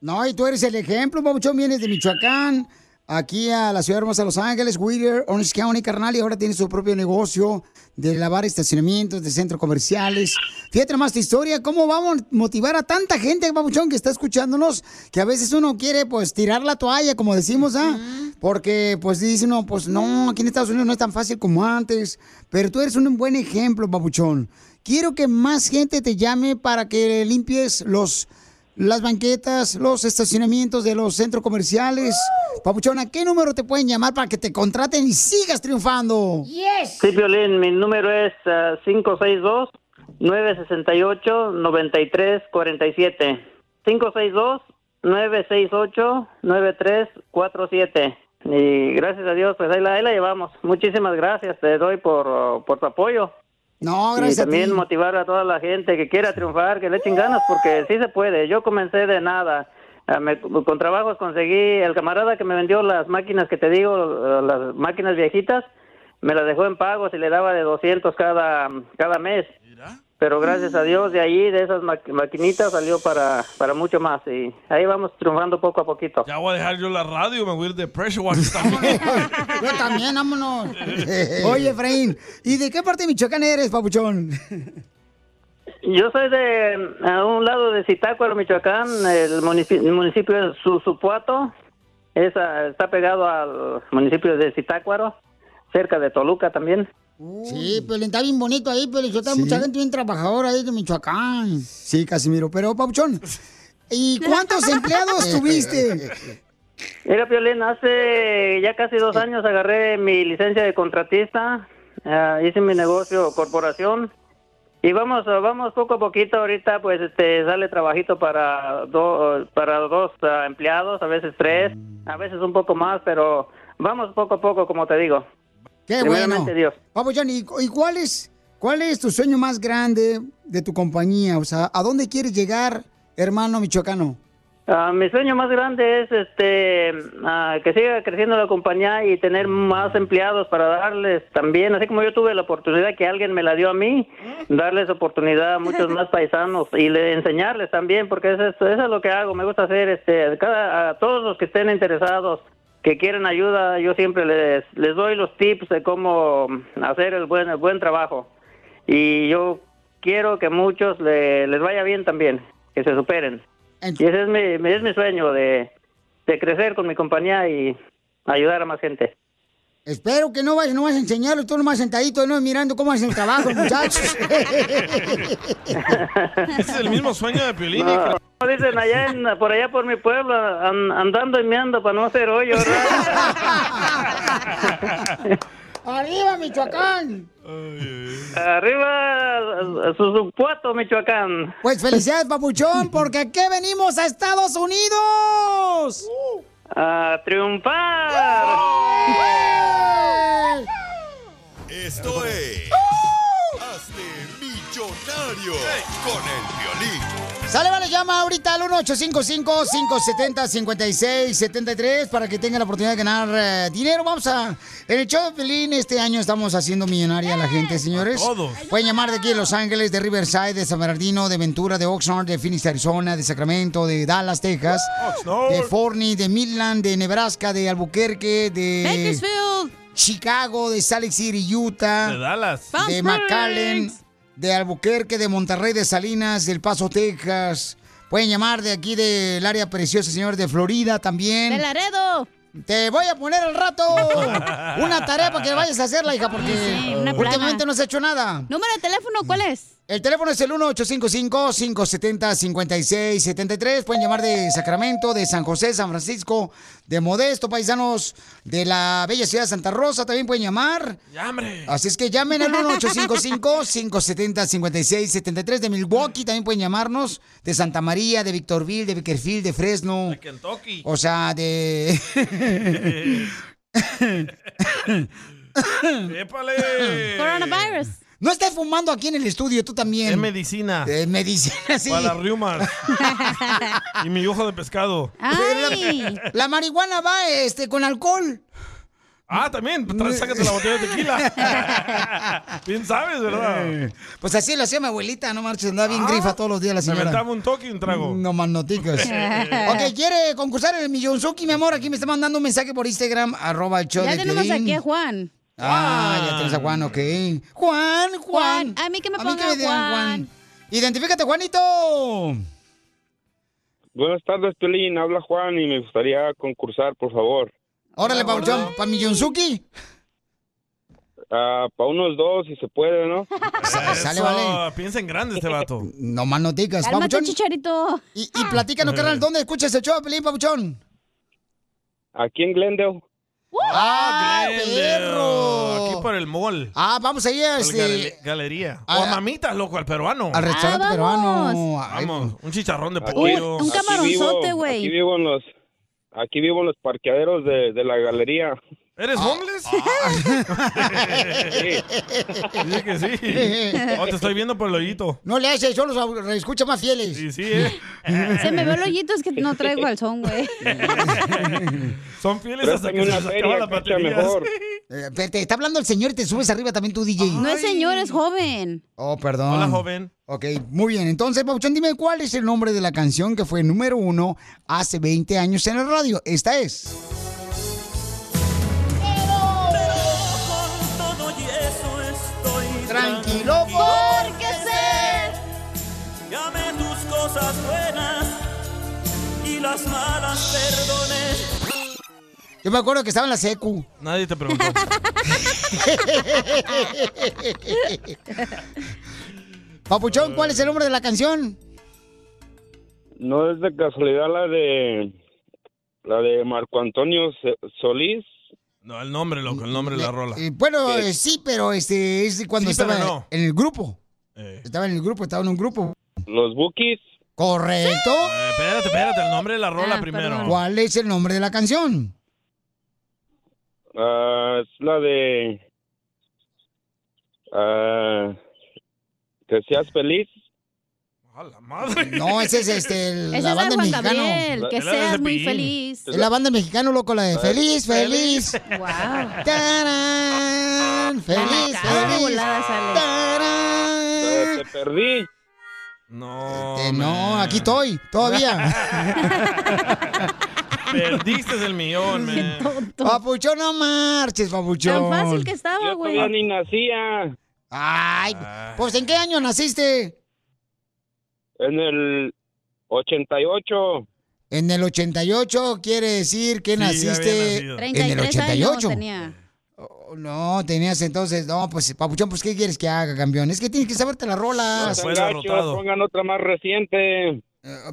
No, y tú eres el ejemplo, Papuchón, vienes de Michoacán, aquí a la ciudad hermosa de Los Ángeles, Whittier, Orange County, carnal, y ahora tienes su propio negocio de lavar estacionamientos, de centros comerciales. Fíjate más tu historia, cómo vamos a motivar a tanta gente, Papuchón, que está escuchándonos, que a veces uno quiere, pues, tirar la toalla, como decimos, ¿ah? Porque, pues, dice uno, pues, no, aquí en Estados Unidos no es tan fácil como antes, pero tú eres un buen ejemplo, Papuchón. Quiero que más gente te llame para que limpies los las banquetas, los estacionamientos de los centros comerciales. Papuchón, ¿a qué número te pueden llamar para que te contraten y sigas triunfando? Yes. Sí, Violín, mi número es ah, 562-968-9347. 562-968-9347. Y gracias a Dios, pues ahí la, ahí la llevamos. Muchísimas gracias, te doy por, por tu apoyo. No, y a también ti. motivar a toda la gente que quiera triunfar, que le echen ganas, porque sí se puede. Yo comencé de nada. Ah, me- con trabajos conseguí, el camarada que me vendió las máquinas que te digo, eh, las máquinas viejitas, me las dejó en pagos y le daba de 200 cada, cada mes. Pero gracias a Dios de ahí, de esas ma- maquinitas, salió para, para mucho más. Y ahí vamos triunfando poco a poquito. Ya voy a dejar yo la radio, me voy a ir de pressure también. Yo también, vámonos. Oye, Efraín, ¿y de qué parte de Michoacán eres, Papuchón? Yo soy de a un lado de Zitácuaro, Michoacán, el municipio, el municipio de Susupuato, es, está pegado al municipio de Zitácuaro, cerca de Toluca también. Sí, pero está bien bonito ahí, pero yo tengo mucha gente bien trabajadora ahí de Michoacán. Sí, Casimiro, pero Papuchón, ¿y cuántos empleados tuviste? Mira, Piolín, hace ya casi dos años agarré mi licencia de contratista, ah, hice mi negocio corporación y vamos vamos poco a poquito ahorita pues este sale trabajito para do- para dos ah, empleados, a veces tres, a veces un poco más, pero vamos poco a poco como te digo. Qué bueno. Dios. Papuchón, ¿y, y cuál, es, cuál es tu sueño más grande de tu compañía? O sea, ¿a dónde quieres llegar, hermano michoacano? Ah, mi sueño más grande es este ah, que siga creciendo la compañía y tener más empleados para darles también, así como yo tuve la oportunidad que alguien me la dio a mí, darles oportunidad a muchos más paisanos y le enseñarles también, porque eso, es- eso es lo que hago, me gusta hacer este cada, a todos los que estén interesados que quieren ayuda, yo siempre les, les doy los tips de cómo hacer el buen, el buen trabajo. Y yo quiero que muchos le- les vaya bien también, que se superen. Y ese es mi, es mi sueño de, de crecer con mi compañía y ayudar a más gente. Espero que no vayas, no vas a enseñarlo, tú nomás sentadito, no mirando cómo hacen el trabajo, muchachos. Es el mismo sueño de Piolín. No, no, dicen allá en- por allá por mi pueblo, an- andando y meando para no hacer hoyo. ¡Arriba, Michoacán! Arriba, Suzupuato, Michoacán. Pues felicidades, papuchón, porque aquí venimos a Estados Unidos. A triunfar. Esto es. Hazte millonario con el violín. Sale, vale, llama ahorita al 1855-570-5673 para que tenga la oportunidad de ganar eh, dinero. Vamos a... En el show de Pelín este año estamos haciendo millonaria a la gente, señores. todos. Pueden llamar de aquí de Los Ángeles, de Riverside, de San Bernardino, de Ventura, de Oxnard, de Phoenix, Arizona, de Sacramento, de Dallas, Texas, Oxnard. de Forney, de Midland, de Nebraska, de Albuquerque, de... Bakersfield. Chicago, de Salt Lake City, Utah. De Dallas. De Springs. McAllen, de Albuquerque, de Monterrey, de Salinas, del Paso, Texas. Pueden llamar de aquí del área preciosa, señor, de Florida también. De Laredo. Te voy a poner al rato una tarea para que vayas a hacerla, hija, porque Sí, últimamente no has hecho nada. Número de teléfono, ¿cuál es? El teléfono es el 1855-570-5673. Pueden llamar de Sacramento, de San José, San Francisco, de Modesto, paisanos de la bella ciudad de Santa Rosa. También pueden llamar. ¡Llame! Así es que llamen al 1855-570-5673 de Milwaukee. También pueden llamarnos de Santa María, de Victorville, de Bakerfield, de Fresno. De Kentucky. O sea, de... ¡Épale! Coronavirus. No estés fumando aquí en el estudio, tú también. Es medicina. Es medicina, sí. Para las riumas. y mi ojo de pescado. Pero la, la marihuana va este, con alcohol. Ah, también. Sácate la botella de tequila. Bien sabes, ¿verdad? Pues así lo hacía mi abuelita, no marches, andaba bien Ah, grifa todos los días la Me señora. aventaba un toque y un trago. No más noticas. ok, ¿quiere concursar en el Millonzuki, mi amor? Aquí me está mandando un mensaje por Instagram, arroba el show Ya de tenemos Piolín. aquí a Juan. Ah, ya tenemos a Juan, ok. Juan, Juan. Juan, a mí que me ponga digan Juan. Identifícate, Juanito. Buenas tardes, Pelín. Habla Juan y me gustaría concursar, por favor. Órale, Pauchón, para Millonzuki. para unos dos, si se puede, ¿no? Sale, vale. Piensa en grande este vato. No más noticas, Papuchón. chicharito. Y, y platícanos, carnal, ¿dónde escuchas el show Pelín, Papuchón? Aquí en Glendale. ¡Ah, perro! Aquí por el mall. Ah, vamos a ir a Por este, gale- galería. Ah, o a mamitas, loco, al peruano. al restaurante Ah, peruano. vamos. Vamos, un chicharrón de pollo. un camaronzote, güey. Aquí vivo en los, aquí vivo en los parqueaderos de, de la galería. ¿Eres Ah. homeless? Dice que sí. Oh, te estoy viendo por el hoyito. No le haces, son los escucha más fieles. Sí, sí, ¿eh? Se me ve el hoyito, es que no traigo al son, güey. Son fieles hasta que se les acaba la batería. mejor. Eh, te está hablando el señor y te subes arriba también tú, DJ. No es señor, es joven. Oh, perdón. Hola, joven. Ok, muy bien. Entonces, Papuchón, dime cuál es el nombre de la canción que fue número uno hace 20 años en el radio. Esta es. Tranquilo, porque sé amé tus cosas buenas y las malas perdoné. Yo me acuerdo que estaba en la secu. Nadie te preguntó. Papuchón, ¿cuál es el nombre de la canción? No es de casualidad la de la de Marco Antonio Solís. No, el nombre, loco, el nombre de la rola. Eh, bueno, eh, sí, pero este es cuando Sí, estaba no. en el grupo. Eh. Estaba en el grupo, estaba en un grupo. Los Bookies. ¿Correcto? Eh, espérate, espérate, el nombre de la rola Ah, primero. perdón. ¿Cuál es el nombre de la canción? Ah, es la de ah, que seas feliz. No, ese es este, el- Ese la es banda. Gabriel, que La- la seas muy feliz. Es la banda mexicano, loco, la de Feliz, Feliz. Wow. Tarán, feliz, Cada feliz. sale. Tarán. Te perdí. No. Este, no, aquí estoy, todavía. Perdiste el millón, man. Papuchón, no marches, papuchón. Tan fácil que estaba, Yo güey. todavía ni nacía. Ay, pues ¿en qué año naciste? En el 88. En el 88 quiere decir que Sí, naciste en el 33 años 88. tenía. Oh, No, tenías entonces, no, pues Papuchón, pues ¿qué quieres que haga, campeón? Es que tienes que saberte las No rolas. sean gachos, pongan otra más reciente.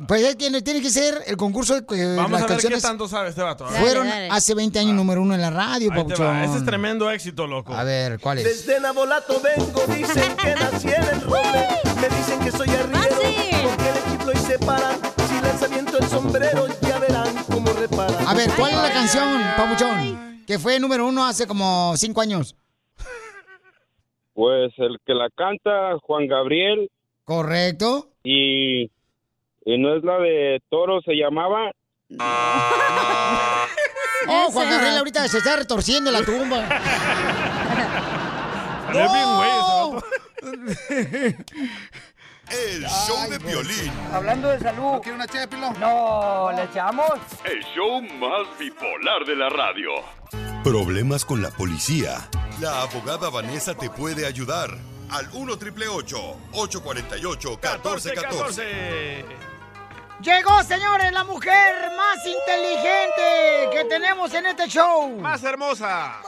Pues es que tiene que ser el concurso de eh, Vamos las a ver qué canciones tanto sabe este vato. fueron hace 20 años número uno en la radio, Ahí Papuchón. Ese es tremendo éxito, loco. A ver, ¿cuál es? Desde Nabolato vengo, dicen que nací en el roble. Me dicen que soy arriero, el el sombrero, ya verán cómo reparan. A ver, ¿cuál es la canción, Papuchón? Que fue número uno hace como cinco años. Pues el que la canta, Juan Gabriel. Correcto. Y, y no es la de Toro, se llamaba. Oh, Juan Gabriel ahorita se está retorciendo en la tumba. Güey, El show de violín. Hablando de salud. ¿No una ché No, ¿le echamos? El show más bipolar de la radio. Problemas con la policía. La abogada Vanessa te puede ayudar. Al 1 triple 848 1414. Llegó, señores, la mujer más inteligente que tenemos en este show. Más hermosa.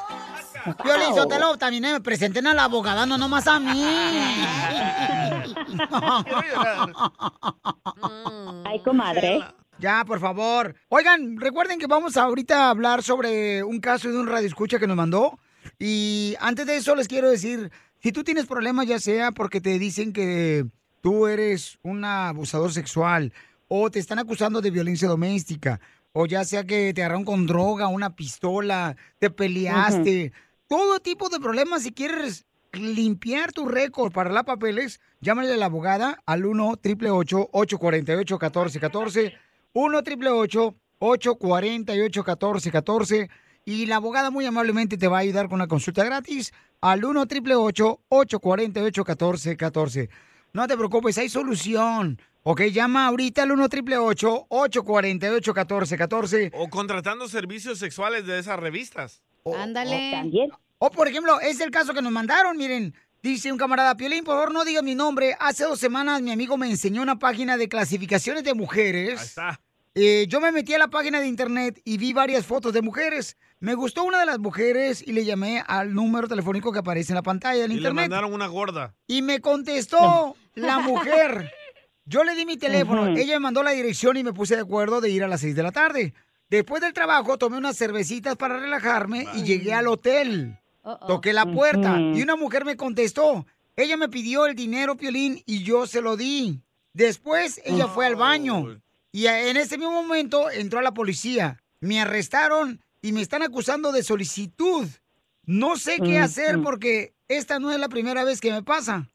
Violín Sotelo, también eh, me presenten a la abogada, no nomás a mí. Ay, comadre. Ya, por favor. Oigan, recuerden que vamos ahorita a hablar sobre un caso de un radio escucha que nos mandó. Y antes de eso les quiero decir, si tú tienes problemas, ya sea porque te dicen que tú eres un abusador sexual o te están acusando de violencia doméstica o ya sea que te agarraron con droga, una pistola, te peleaste, todo tipo de problemas, si quieres limpiar tu récord para la papeles, llámale a la abogada al 1 888 848 1414 1 888 848 1414 y la abogada muy amablemente te va a ayudar con una consulta gratis al 1 888 848 1414 No te preocupes, hay solución. Ok, llama ahorita al 1 888 848 1414 O contratando servicios sexuales de esas revistas. Ándale. O, por ejemplo, es el caso que nos mandaron, miren. Dice un camarada, Piolín, por favor, no diga mi nombre. Hace dos semanas mi amigo me enseñó una página de clasificaciones de mujeres. Ahí está. yo me metí a la página de internet y vi varias fotos de mujeres. Me gustó una de las mujeres y le llamé al número telefónico que aparece en la pantalla del Y le internet. mandaron una gorda. Y me contestó la mujer. Yo le di mi teléfono, ella me mandó la dirección y me puse de acuerdo de ir a las 6 de la tarde. Después del trabajo tomé unas cervecitas para relajarme y llegué al hotel. Toqué la puerta y una mujer me contestó. Ella me pidió el dinero, Piolín, y yo se lo di. Después ella fue al baño y en ese mismo momento entró la policía. Me arrestaron y me están acusando de solicitud. No sé qué hacer porque esta no es la primera vez que me pasa.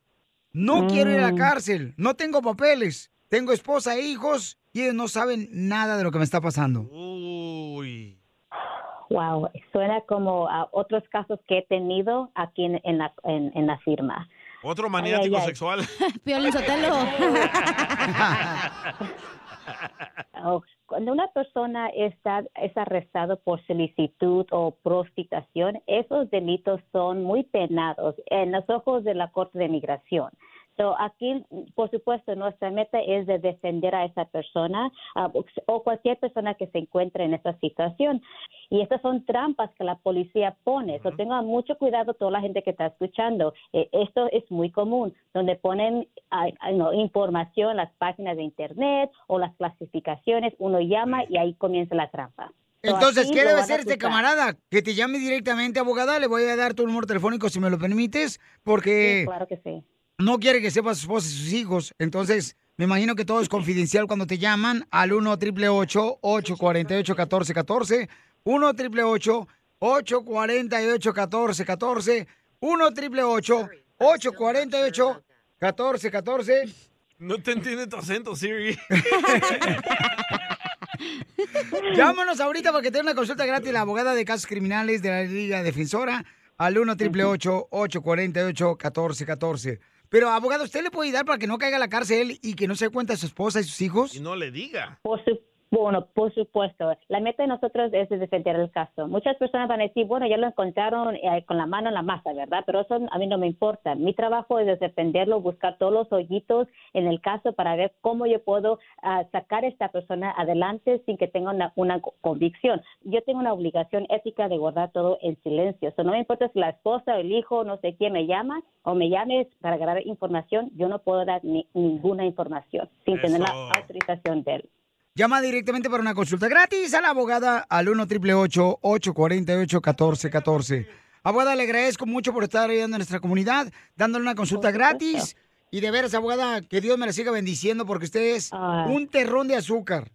No quiero ir a la Mm. cárcel, no tengo papeles, tengo esposa e hijos y ellos no saben nada de lo que me está pasando. Wow, suena como a otros casos que he tenido aquí en, en la, en, en la firma. Otro maniático ay. sexual. Piolín Sotelo. Oh, Cuando una persona está es arrestado por solicitud o prostitución, esos delitos son muy penados en los ojos de la Corte de Migración. So, aquí, por supuesto, nuestra meta es de defender a esa persona ah, o cualquier persona que se encuentre en esa situación. Y estas son trampas que la policía pone. So, tengan mucho cuidado toda la gente que está escuchando. Eh, esto es muy común, donde ponen ah, no, información las páginas de internet o las clasificaciones. Uno llama y ahí comienza la trampa. Entonces, ¿qué debe hacer este camarada? Que te llame directamente, abogada. Le voy a dar tu número telefónico si me lo permites, porque Sí, claro que sí. No quiere que sepa su esposa y sus hijos. Entonces, me imagino que todo es confidencial cuando te llaman al 1 888 848 1414 1 888 848 1414 1 888 848 1414 No te entiende tu acento, Siri. Llámanos ahorita porque tiene una consulta gratis la abogada de casos criminales de la Liga Defensora al 1 888 848 1414 Pero, abogado, ¿usted le puede ayudar para que no caiga a la cárcel y que no se dé cuenta a su esposa y sus hijos? Y no le diga. Por su- bueno, por supuesto. La meta de nosotros es de defender el caso. Muchas personas van a decir, bueno, ya lo encontraron eh, con la mano en la masa, ¿verdad? Pero eso a mí no me importa. Mi trabajo es de defenderlo, buscar todos los hoyitos en el caso para ver cómo yo puedo ah, sacar a esta persona adelante sin que tenga una, una co- convicción. Yo tengo una obligación ética de guardar todo en silencio. So, no me importa si la esposa o el hijo, no sé quién me llama o me llames para agarrar información, yo no puedo dar ni- ninguna información sin tener la autorización de él. Llama directamente para una consulta gratis a la abogada al 1 888 848 1414 Abogada, le agradezco mucho por estar ayudando a nuestra comunidad, dándole una consulta gratis. Y de veras, abogada, que Dios me la siga bendiciendo porque usted es un terrón de azúcar.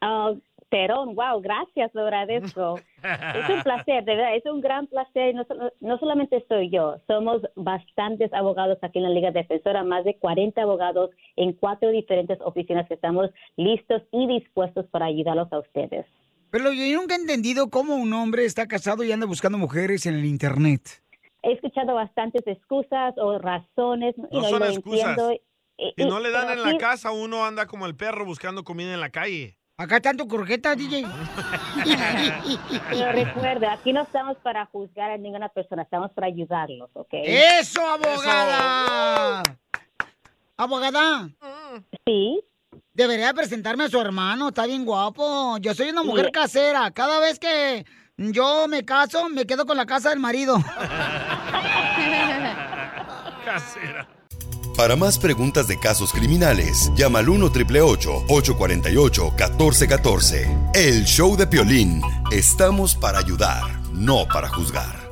Ah, Terón, wow, gracias, lo agradezco. es un placer, de verdad, es un gran placer. No, no solamente soy yo, somos bastantes abogados aquí en la Liga Defensora, más de 40 abogados en cuatro diferentes oficinas que estamos listos y dispuestos para ayudarlos a ustedes. Pero yo nunca he entendido cómo un hombre está casado y anda buscando mujeres en el internet. He escuchado bastantes excusas o razones. y No son lo excusas. entiendo. Y- Si y- no le dan en la casa, uno anda como el perro buscando comida en la calle. Acá están tus croquetas, DJ. Pero recuerda, aquí no estamos para juzgar a ninguna persona, estamos para ayudarlos, ¿ok? ¡Eso, abogada! Abogada. Sí. Debería presentarme a su hermano, está bien guapo. Yo soy una mujer Sí. casera. Cada vez que yo me caso, me quedo con la casa del marido. Casera. Para más preguntas de casos criminales, llama al 1 848 1414 El show de Piolín. Estamos para ayudar, no para juzgar.